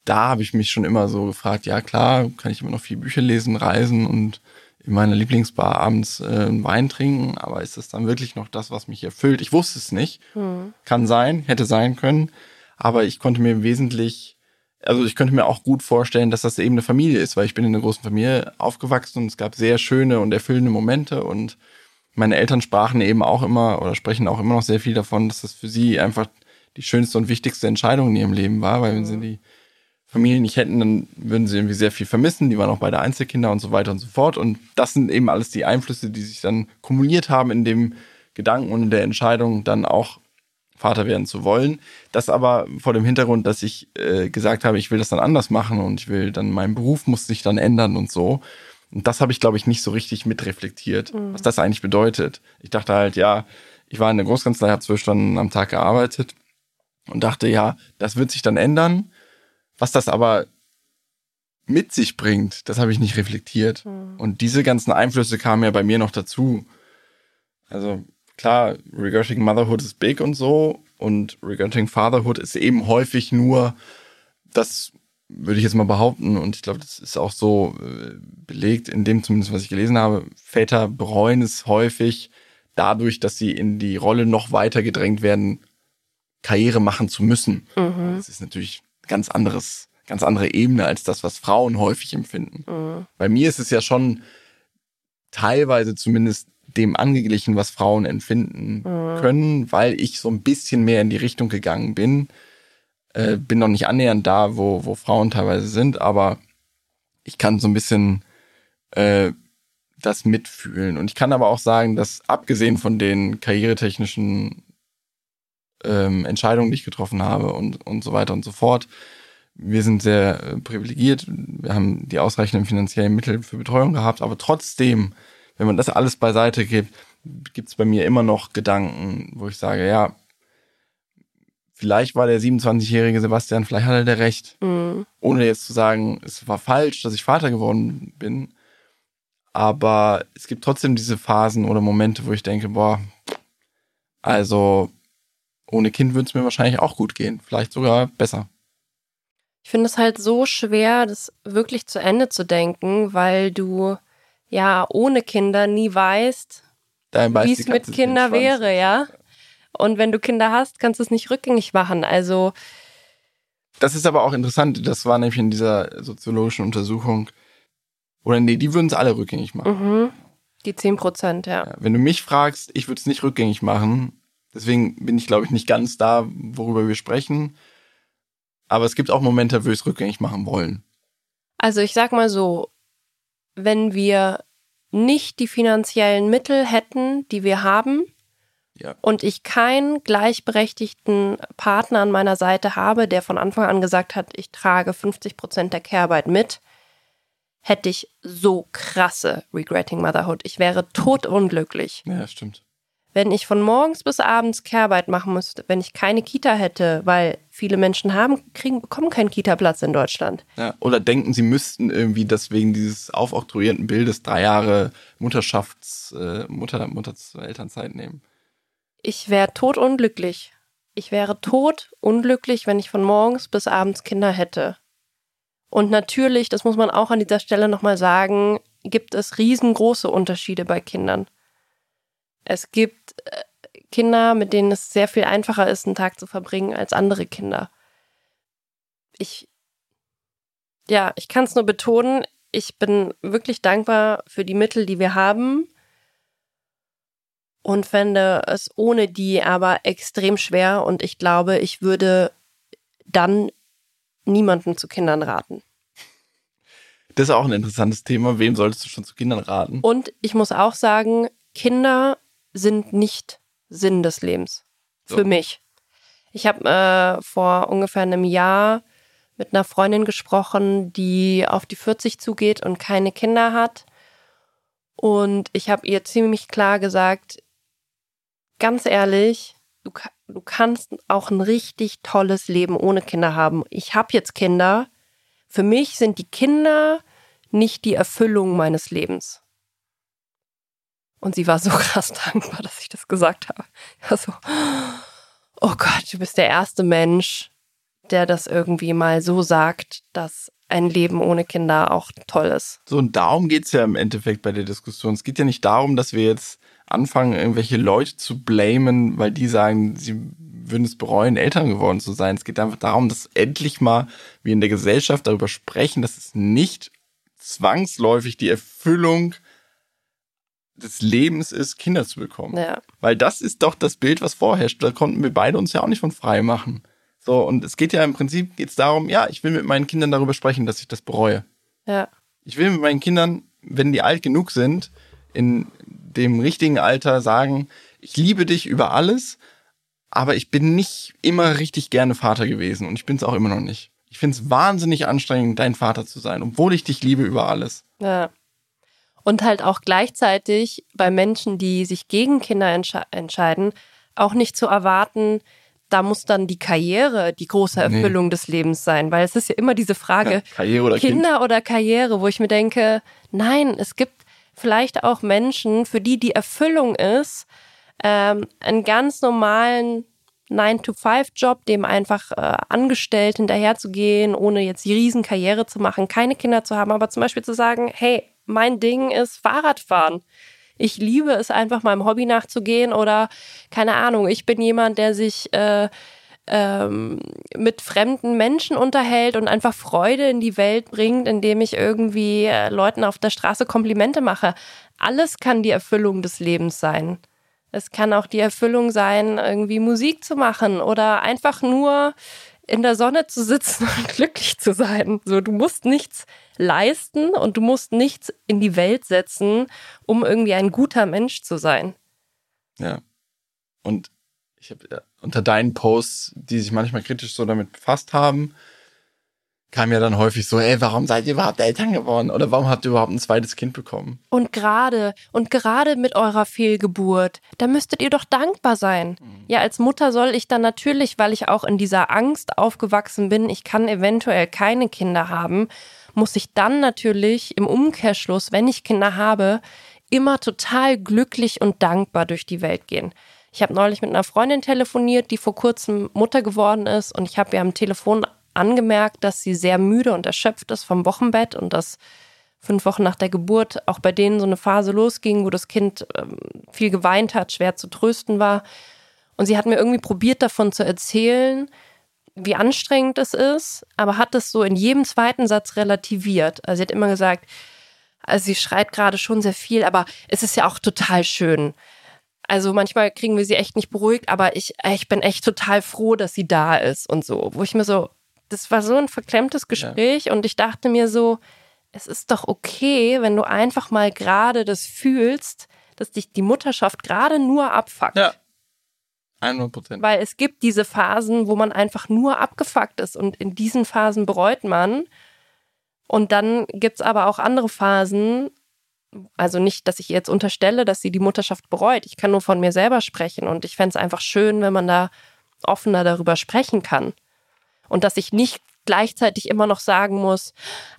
da habe ich mich schon immer so gefragt, ja klar, kann ich immer noch viel Bücher lesen, reisen und in meiner Lieblingsbar abends äh, einen Wein trinken, aber ist das dann wirklich noch das, was mich erfüllt? Ich wusste es nicht. Hm. Kann sein, hätte sein können, aber ich konnte mir wesentlich, also ich könnte mir auch gut vorstellen, dass das eben eine Familie ist, weil ich bin in einer großen Familie aufgewachsen und es gab sehr schöne und erfüllende Momente und meine Eltern sprachen eben auch immer oder sprechen auch immer noch sehr viel davon, dass das für sie einfach die schönste und wichtigste Entscheidung in ihrem Leben war, weil wenn sie die Familien nicht hätten, dann würden sie irgendwie sehr viel vermissen. Die waren auch beide Einzelkinder und so weiter und so fort. Und das sind eben alles die Einflüsse, die sich dann kumuliert haben in dem Gedanken und in der Entscheidung, dann auch Vater werden zu wollen. Das aber vor dem Hintergrund, dass ich äh, gesagt habe, ich will das dann anders machen und ich will dann, mein Beruf muss sich dann ändern und so. Und das habe ich, glaube ich, nicht so richtig mitreflektiert, mhm. was das eigentlich bedeutet. Ich dachte halt, ja, ich war in der Großkanzlei, habe zwölf Stunden am Tag gearbeitet und dachte, ja, das wird sich dann ändern. Was das aber mit sich bringt, das habe ich nicht reflektiert. Mhm. Und diese ganzen Einflüsse kamen ja bei mir noch dazu. Also klar, Regretting Motherhood ist big und so und Regretting Fatherhood ist eben häufig nur, das würde ich jetzt mal behaupten und ich glaube, das ist auch so äh, belegt in dem zumindest, was ich gelesen habe, Väter bereuen es häufig dadurch, dass sie in die Rolle noch weiter gedrängt werden, Karriere machen zu müssen. Mhm. Das ist natürlich ganz anderes, ganz andere Ebene als das, was Frauen häufig empfinden. Mhm. Bei mir ist es ja schon teilweise zumindest dem angeglichen, was Frauen empfinden mhm. können, weil ich so ein bisschen mehr in die Richtung gegangen bin. Äh, bin noch nicht annähernd da, wo, wo Frauen teilweise sind, aber ich kann so ein bisschen äh, das mitfühlen. Und ich kann aber auch sagen, dass abgesehen von den karrieretechnischen ähm, Entscheidungen, die ich getroffen habe und, und so weiter und so fort, wir sind sehr äh, privilegiert. Wir haben die ausreichenden finanziellen Mittel für Betreuung gehabt, aber trotzdem wenn man das alles beiseite gibt, gibt es bei mir immer noch Gedanken, wo ich sage, ja, vielleicht war der 27-jährige Sebastian, vielleicht hat er der recht. Mhm. Ohne jetzt zu sagen, es war falsch, dass ich Vater geworden bin. Aber es gibt trotzdem diese Phasen oder Momente, wo ich denke, boah, also ohne Kind würde es mir wahrscheinlich auch gut gehen. Vielleicht sogar besser. Ich finde es halt so schwer, das wirklich zu Ende zu denken, weil du ja ohne Kinder nie weißt, wie es mit Kindern wäre, ja. Und wenn du Kinder hast, kannst du es nicht rückgängig machen. Also das ist aber auch interessant. Das war nämlich in dieser soziologischen Untersuchung. Oder nee, die würden es alle rückgängig machen. Mhm. Die 10 Prozent, ja. ja. Wenn du mich fragst, ich würde es nicht rückgängig machen. Deswegen bin ich, glaube ich, nicht ganz da, worüber wir sprechen. Aber es gibt auch Momente, wo wir es rückgängig machen wollen. Also ich sag mal so, wenn wir nicht die finanziellen Mittel hätten, die wir haben, ja. und ich keinen gleichberechtigten Partner an meiner Seite habe, der von Anfang an gesagt hat, ich trage 50 Prozent der Care-Arbeit mit, hätte ich so krasse Regretting Motherhood. Ich wäre totunglücklich. Ja, stimmt wenn ich von morgens bis abends Kehrarbeit machen müsste, wenn ich keine Kita hätte, weil viele Menschen haben, kriegen, bekommen keinen Kita-Platz in Deutschland. Ja, oder denken, sie müssten irgendwie deswegen dieses aufoktroyierten Bildes drei Jahre Mutterschafts-, äh, Mutter, Mutter-Elternzeit nehmen. Ich wäre totunglücklich. Ich wäre totunglücklich, wenn ich von morgens bis abends Kinder hätte. Und natürlich, das muss man auch an dieser Stelle nochmal sagen, gibt es riesengroße Unterschiede bei Kindern. Es gibt äh, Kinder, mit denen es sehr viel einfacher ist, einen Tag zu verbringen als andere Kinder. Ich, ja, ich kann es nur betonen, ich bin wirklich dankbar für die Mittel, die wir haben und fände es ohne die aber extrem schwer und ich glaube, ich würde dann niemanden zu Kindern raten. Das ist auch ein interessantes Thema. Wem solltest du schon zu Kindern raten? Und ich muss auch sagen, Kinder sind nicht Sinn des Lebens. Für so. mich. Ich habe äh, vor ungefähr einem Jahr mit einer Freundin gesprochen, die auf die 40 zugeht und keine Kinder hat. Und ich habe ihr ziemlich klar gesagt, ganz ehrlich, du, du kannst auch ein richtig tolles Leben ohne Kinder haben. Ich habe jetzt Kinder. Für mich sind die Kinder nicht die Erfüllung meines Lebens. Und sie war so <laughs> krass dankbar, dass ich das gesagt habe. Also, oh Gott, du bist der erste Mensch, der das irgendwie mal so sagt, dass ein Leben ohne Kinder auch toll ist. So, und darum geht es ja im Endeffekt bei der Diskussion. Es geht ja nicht darum, dass wir jetzt anfangen, irgendwelche Leute zu blamen, weil die sagen, sie würden es bereuen, Eltern geworden zu sein. Es geht einfach darum, dass endlich mal wir in der Gesellschaft darüber sprechen, dass es nicht zwangsläufig die Erfüllung des Lebens ist, Kinder zu bekommen. Ja. Weil das ist doch das Bild, was vorherrscht. Da konnten wir beide uns ja auch nicht von frei machen. So, und es geht ja im Prinzip geht's darum, ja, ich will mit meinen Kindern darüber sprechen, dass ich das bereue. Ja. Ich will mit meinen Kindern, wenn die alt genug sind, in dem richtigen Alter sagen, ich liebe dich über alles, aber ich bin nicht immer richtig gerne Vater gewesen und ich bin es auch immer noch nicht. Ich finde es wahnsinnig anstrengend, dein Vater zu sein, obwohl ich dich liebe über alles. Ja. Und halt auch gleichzeitig bei Menschen, die sich gegen Kinder entsche entscheiden, auch nicht zu erwarten, da muss dann die Karriere die große Erfüllung nee. des Lebens sein, weil es ist ja immer diese Frage, ja, oder Kinder kind. oder Karriere, wo ich mir denke, nein, es gibt vielleicht auch Menschen, für die die Erfüllung ist, ähm, einen ganz normalen 9-to-5-Job, dem einfach äh, angestellt hinterherzugehen, ohne jetzt die Riesenkarriere zu machen, keine Kinder zu haben, aber zum Beispiel zu sagen, hey, mein Ding ist Fahrradfahren. Ich liebe es einfach meinem Hobby nachzugehen oder keine Ahnung, ich bin jemand, der sich äh, ähm, mit fremden Menschen unterhält und einfach Freude in die Welt bringt, indem ich irgendwie äh, Leuten auf der Straße Komplimente mache. Alles kann die Erfüllung des Lebens sein. Es kann auch die Erfüllung sein, irgendwie Musik zu machen oder einfach nur in der Sonne zu sitzen <laughs> und glücklich zu sein. So, du musst nichts leisten und du musst nichts in die Welt setzen, um irgendwie ein guter Mensch zu sein. Ja. Und ich habe ja, unter deinen Posts, die sich manchmal kritisch so damit befasst haben, kam ja dann häufig so, ey, warum seid ihr überhaupt Eltern geworden? Oder warum habt ihr überhaupt ein zweites Kind bekommen? Und gerade, und gerade mit eurer Fehlgeburt, da müsstet ihr doch dankbar sein. Mhm. Ja, als Mutter soll ich dann natürlich, weil ich auch in dieser Angst aufgewachsen bin, ich kann eventuell keine Kinder haben, muss ich dann natürlich im Umkehrschluss, wenn ich Kinder habe, immer total glücklich und dankbar durch die Welt gehen. Ich habe neulich mit einer Freundin telefoniert, die vor kurzem Mutter geworden ist und ich habe ihr am Telefon angemerkt, dass sie sehr müde und erschöpft ist vom Wochenbett und dass fünf Wochen nach der Geburt auch bei denen so eine Phase losging, wo das Kind ähm, viel geweint hat, schwer zu trösten war. Und sie hat mir irgendwie probiert davon zu erzählen, wie anstrengend es ist, aber hat es so in jedem zweiten Satz relativiert. Also sie hat immer gesagt, also sie schreit gerade schon sehr viel, aber es ist ja auch total schön. Also manchmal kriegen wir sie echt nicht beruhigt, aber ich, ich bin echt total froh, dass sie da ist und so. Wo ich mir so, das war so ein verklemmtes Gespräch ja. und ich dachte mir so, es ist doch okay, wenn du einfach mal gerade das fühlst, dass dich die Mutterschaft gerade nur abfuckt. Ja. 100 Prozent. Weil es gibt diese Phasen, wo man einfach nur abgefuckt ist und in diesen Phasen bereut man. Und dann gibt es aber auch andere Phasen, also nicht, dass ich jetzt unterstelle, dass sie die Mutterschaft bereut. Ich kann nur von mir selber sprechen und ich fände es einfach schön, wenn man da offener darüber sprechen kann. Und dass ich nicht gleichzeitig immer noch sagen muss,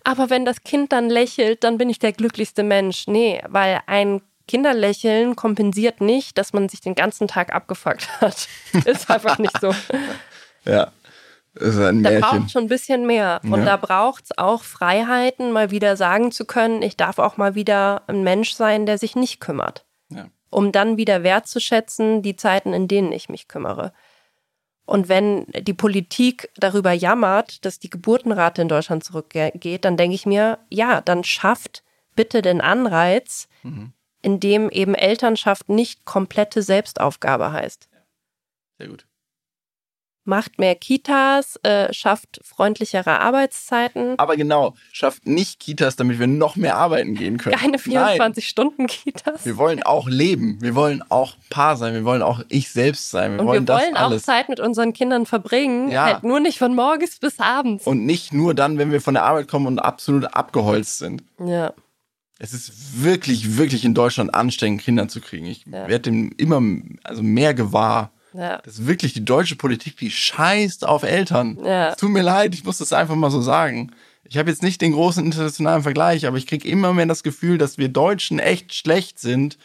aber wenn das Kind dann lächelt, dann bin ich der glücklichste Mensch. Nee, weil ein Kinderlächeln kompensiert nicht, dass man sich den ganzen Tag abgefuckt <laughs> hat. Ist einfach nicht so. <laughs> Ja. Das ist ein da braucht schon ein bisschen mehr. Und ja. da braucht es auch Freiheiten, mal wieder sagen zu können, ich darf auch mal wieder ein Mensch sein, der sich nicht kümmert. Ja. Um dann wieder wertzuschätzen, die Zeiten, in denen ich mich kümmere. Und wenn die Politik darüber jammert, dass die Geburtenrate in Deutschland zurückgeht, dann denke ich mir, ja, dann schafft bitte den Anreiz, mhm in dem eben Elternschaft nicht komplette Selbstaufgabe heißt. Sehr gut. Macht mehr Kitas, äh, schafft freundlichere Arbeitszeiten. Aber genau, schafft nicht Kitas, damit wir noch mehr arbeiten gehen können. Keine 24-Stunden-Kitas. Wir wollen auch leben. Wir wollen auch Paar sein. Wir wollen auch ich selbst sein. Wir Und wollen, wir wollen das alles. auch Zeit mit unseren Kindern verbringen. Ja. Halt nur nicht von morgens bis abends. Und nicht nur dann, wenn wir von der Arbeit kommen und absolut abgeholzt sind. Ja. Es ist wirklich, wirklich in Deutschland anstrengend, Kinder zu kriegen. Ich ja. werde dem immer also mehr gewahr. Ja. Das ist wirklich die deutsche Politik, die scheißt auf Eltern. Ja. Es tut mir leid, ich muss das einfach mal so sagen. Ich habe jetzt nicht den großen internationalen Vergleich, aber ich kriege immer mehr das Gefühl, dass wir Deutschen echt schlecht sind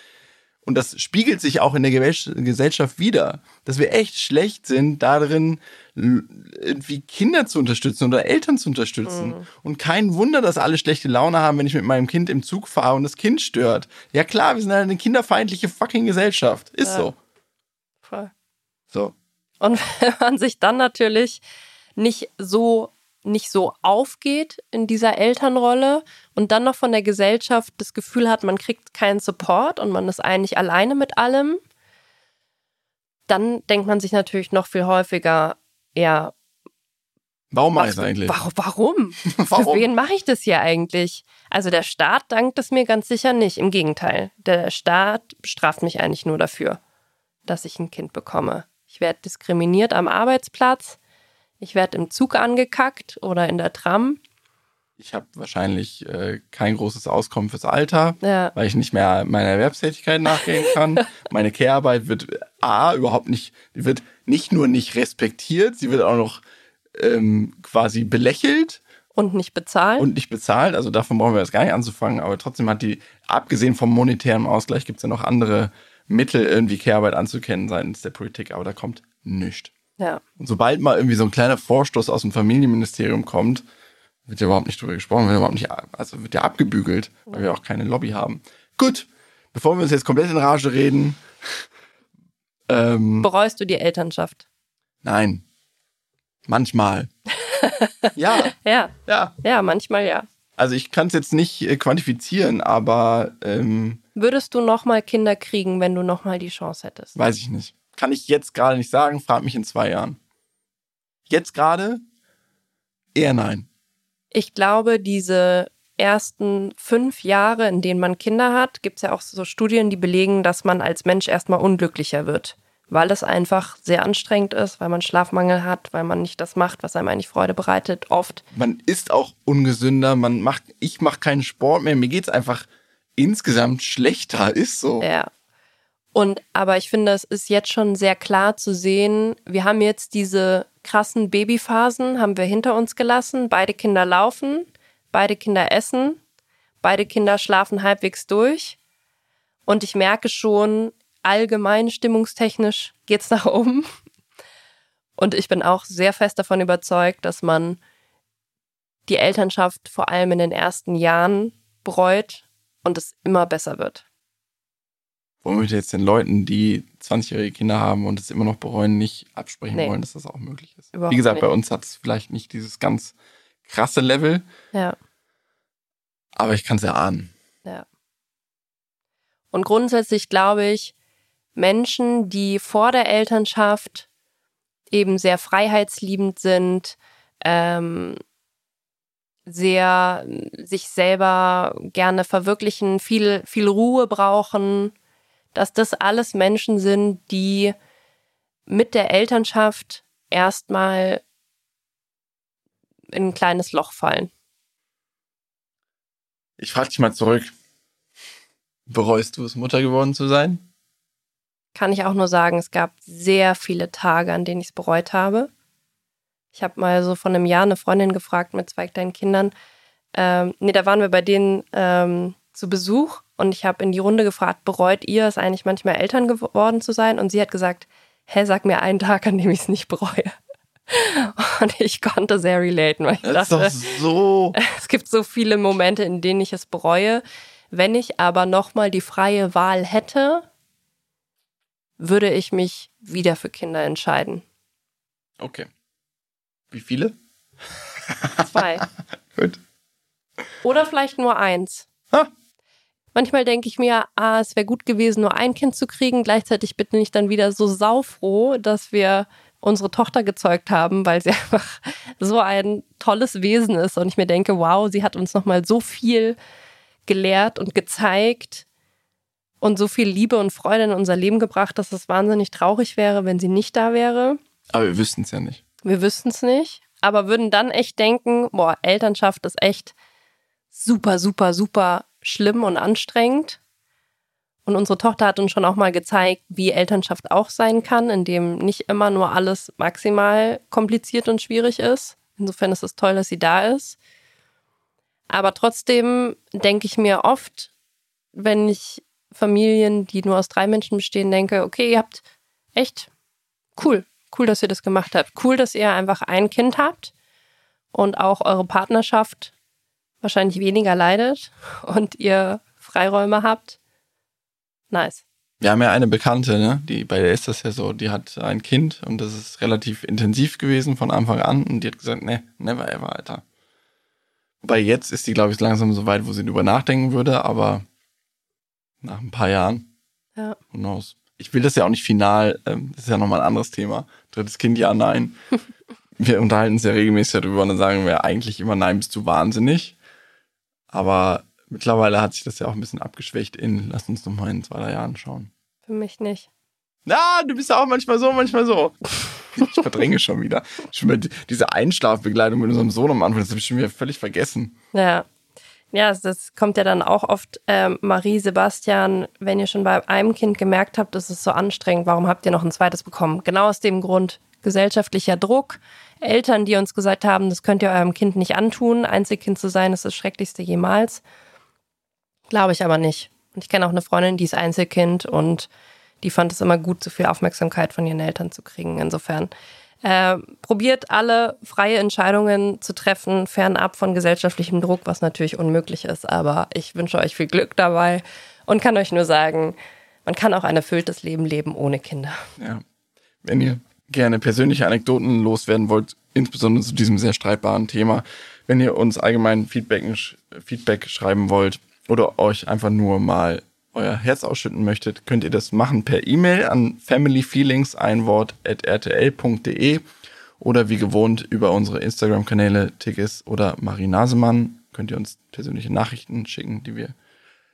und das spiegelt sich auch in der Gesellschaft wieder, dass wir echt schlecht sind darin, irgendwie Kinder zu unterstützen oder Eltern zu unterstützen. Mhm. Und kein Wunder, dass alle schlechte Laune haben, wenn ich mit meinem Kind im Zug fahre und das Kind stört. Ja klar, wir sind eine kinderfeindliche fucking Gesellschaft. Ist ja. so. Voll. So. Und <laughs> wenn man sich dann natürlich nicht so nicht so aufgeht in dieser Elternrolle und dann noch von der Gesellschaft das Gefühl hat, man kriegt keinen Support und man ist eigentlich alleine mit allem, dann denkt man sich natürlich noch viel häufiger, ja. Warum mache ich das eigentlich? Warum? <laughs> warum? Für wen mache ich das hier eigentlich? Also der Staat dankt es mir ganz sicher nicht. Im Gegenteil. Der Staat straft mich eigentlich nur dafür, dass ich ein Kind bekomme. Ich werde diskriminiert am Arbeitsplatz. Ich werde im Zug angekackt oder in der Tram. Ich habe wahrscheinlich äh, kein großes Auskommen fürs Alter, Ja. weil ich nicht mehr meiner Erwerbstätigkeit nachgehen kann. <laughs> Meine Care-Arbeit wird A, überhaupt nicht, die wird nicht nur nicht respektiert, sie wird auch noch ähm, quasi belächelt Und nicht bezahlt. und nicht bezahlt. Also davon brauchen wir jetzt gar nicht anzufangen. Aber trotzdem hat die, abgesehen vom monetären Ausgleich, gibt es ja noch andere Mittel, irgendwie Care-Arbeit anzukennen seitens der Politik. Aber da kommt nichts. ja. Und sobald mal irgendwie so ein kleiner Vorstoß aus dem Familienministerium kommt, wird ja überhaupt nicht drüber gesprochen, wird überhaupt nicht, also wird ja abgebügelt, weil wir auch keine Lobby haben. Gut, bevor wir uns jetzt komplett in Rage reden, <laughs> ähm, Bereust du die Elternschaft? nein, manchmal. <laughs> ja, Ja. ja. Ja, manchmal ja. Also ich kann es jetzt nicht äh, quantifizieren, aber ähm, Würdest du nochmal Kinder kriegen, wenn du nochmal die Chance hättest? weiß ich nicht. Kann ich jetzt gerade nicht sagen, frag mich in zwei Jahren. Jetzt gerade eher nein. Ich glaube, diese ersten fünf Jahre, in denen man Kinder hat, gibt es ja auch so Studien, die belegen, dass man als Mensch erstmal unglücklicher wird. Weil es einfach sehr anstrengend ist, weil man Schlafmangel hat, weil man nicht das macht, was einem eigentlich Freude bereitet, oft. man ist auch ungesünder, man macht, ich mache keinen Sport mehr, mir geht's einfach insgesamt schlechter, ist so. Ja. Und aber ich finde, es ist jetzt schon sehr klar zu sehen, wir haben jetzt diese krassen Babyphasen, haben wir hinter uns gelassen. Beide Kinder laufen, beide Kinder essen, beide Kinder schlafen halbwegs durch. Und ich merke schon, allgemein stimmungstechnisch geht's <laughs> nach oben. Und ich bin auch sehr fest davon überzeugt, dass man die Elternschaft vor allem in den ersten Jahren bereut und es immer besser wird. Womit wir jetzt den Leuten, die 20-jährige Kinder haben und es immer noch bereuen, nicht absprechen Nee. wollen, dass das auch möglich ist. Überhaupt Wie gesagt, bei nicht. uns hat es vielleicht nicht dieses ganz krasse Level, Ja. aber ich kann es erahnen. Und grundsätzlich glaube ich, Menschen, die vor der Elternschaft eben sehr freiheitsliebend sind, ähm, sehr äh, sich selber gerne verwirklichen, viel, viel Ruhe brauchen, dass das alles Menschen sind, die mit der Elternschaft erstmal in ein kleines Loch fallen. Ich frage dich mal zurück. Bereust du es, Mutter geworden zu sein? kann ich auch nur sagen, es gab sehr viele Tage, an denen ich es bereut habe. Ich habe mal so von einem Jahr eine Freundin gefragt mit zwei kleinen Kindern. Ähm, nee, da waren wir bei denen ähm, zu Besuch und ich habe in die Runde gefragt, bereut ihr es eigentlich manchmal Eltern geworden zu sein? Und sie hat gesagt, hä, sag mir einen Tag, an dem ich es nicht bereue. <laughs> Und ich konnte sehr relaten, weil ich Das dachte, so. <laughs> es gibt so viele Momente, in denen ich es bereue. Wenn ich aber nochmal die freie Wahl hätte, würde ich mich wieder für Kinder entscheiden. Okay. Wie viele? Zwei. <laughs> Gut. Oder vielleicht nur eins. Ha. Manchmal denke ich mir, ah, es wäre gut gewesen, nur ein Kind zu kriegen. Gleichzeitig bin ich dann wieder so saufroh, dass wir unsere Tochter gezeugt haben, weil sie <laughs> einfach so ein tolles Wesen ist. Und ich mir denke, wow, sie hat uns nochmal so viel gelehrt und gezeigt und so viel Liebe und Freude in unser Leben gebracht, dass es wahnsinnig traurig wäre, wenn sie nicht da wäre. Aber wir wüssten es ja nicht. Wir wüssten es nicht, aber würden dann echt denken, boah, Elternschaft ist echt super, super, super schlimm und anstrengend. Und unsere Tochter hat uns schon auch mal gezeigt, wie Elternschaft auch sein kann, indem nicht immer nur alles maximal kompliziert und schwierig ist. Insofern ist es toll, dass sie da ist. Aber trotzdem denke ich mir oft, wenn ich Familien, die nur aus drei Menschen bestehen, denke, okay, ihr habt echt cool, cool, dass ihr das gemacht habt. Cool, dass ihr einfach ein Kind habt und auch eure Partnerschaft wahrscheinlich weniger leidet und ihr Freiräume habt. Nice. Wir haben ja eine Bekannte, ne? Die, bei der ist das ja so, die hat ein Kind und das ist relativ intensiv gewesen von Anfang an und die hat gesagt, ne, never ever, Alter. Wobei jetzt ist die, glaube ich, langsam so weit, wo sie drüber nachdenken würde, aber nach ein paar Jahren, Ja. who knows. Ich will das ja auch nicht final, ähm, das ist ja nochmal ein anderes Thema. Drittes Kind, ja, nein. <laughs> wir unterhalten uns ja regelmäßig darüber und dann sagen wir eigentlich immer, nein, bist du wahnsinnig. Aber mittlerweile hat sich das ja auch ein bisschen abgeschwächt in, lass uns noch mal in zwei, drei Jahren schauen. Für mich nicht. Na, du bist ja auch manchmal so, manchmal so. Ich verdränge schon wieder. Schon wieder diese Einschlafbegleitung mit unserem Sohn am Anfang, das habe ich schon wieder völlig vergessen. Ja. Ja, das kommt ja dann auch oft, ähm, Marie, Sebastian, wenn ihr schon bei einem Kind gemerkt habt, es ist so anstrengend, warum habt ihr noch ein zweites bekommen? Genau aus dem Grund, gesellschaftlicher Druck, Eltern, die uns gesagt haben, das könnt ihr eurem Kind nicht antun, Einzelkind zu sein, ist das Schrecklichste jemals. Glaube ich aber nicht. Und ich kenne auch eine Freundin, die ist Einzelkind und die fand es immer gut, so viel Aufmerksamkeit von ihren Eltern zu kriegen. Insofern äh, probiert alle freie Entscheidungen zu treffen, fernab von gesellschaftlichem Druck, was natürlich unmöglich ist. Aber ich wünsche euch viel Glück dabei und kann euch nur sagen, man kann auch ein erfülltes Leben leben ohne Kinder. Ja. Wenn ihr gerne persönliche Anekdoten loswerden wollt, insbesondere zu diesem sehr streitbaren Thema, wenn ihr uns allgemein Feedback, Feedback schreiben wollt oder euch einfach nur mal euer Herz ausschütten möchtet, könnt ihr das machen per E-Mail an familyfeelings, ein Wort, at rtl.de oder wie gewohnt über unsere Instagram-Kanäle Tigges oder Marie Nasemann könnt ihr uns persönliche Nachrichten schicken, die wir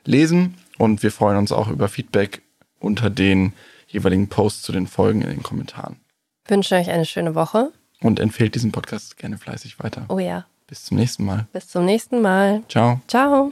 lesen und wir freuen uns auch über Feedback unter den jeweiligen Posts zu den Folgen in den Kommentaren. Ich wünsche euch eine schöne Woche. Und empfehlt diesen Podcast gerne fleißig weiter. Oh ja. Bis zum nächsten Mal. Bis zum nächsten Mal. Ciao. Ciao.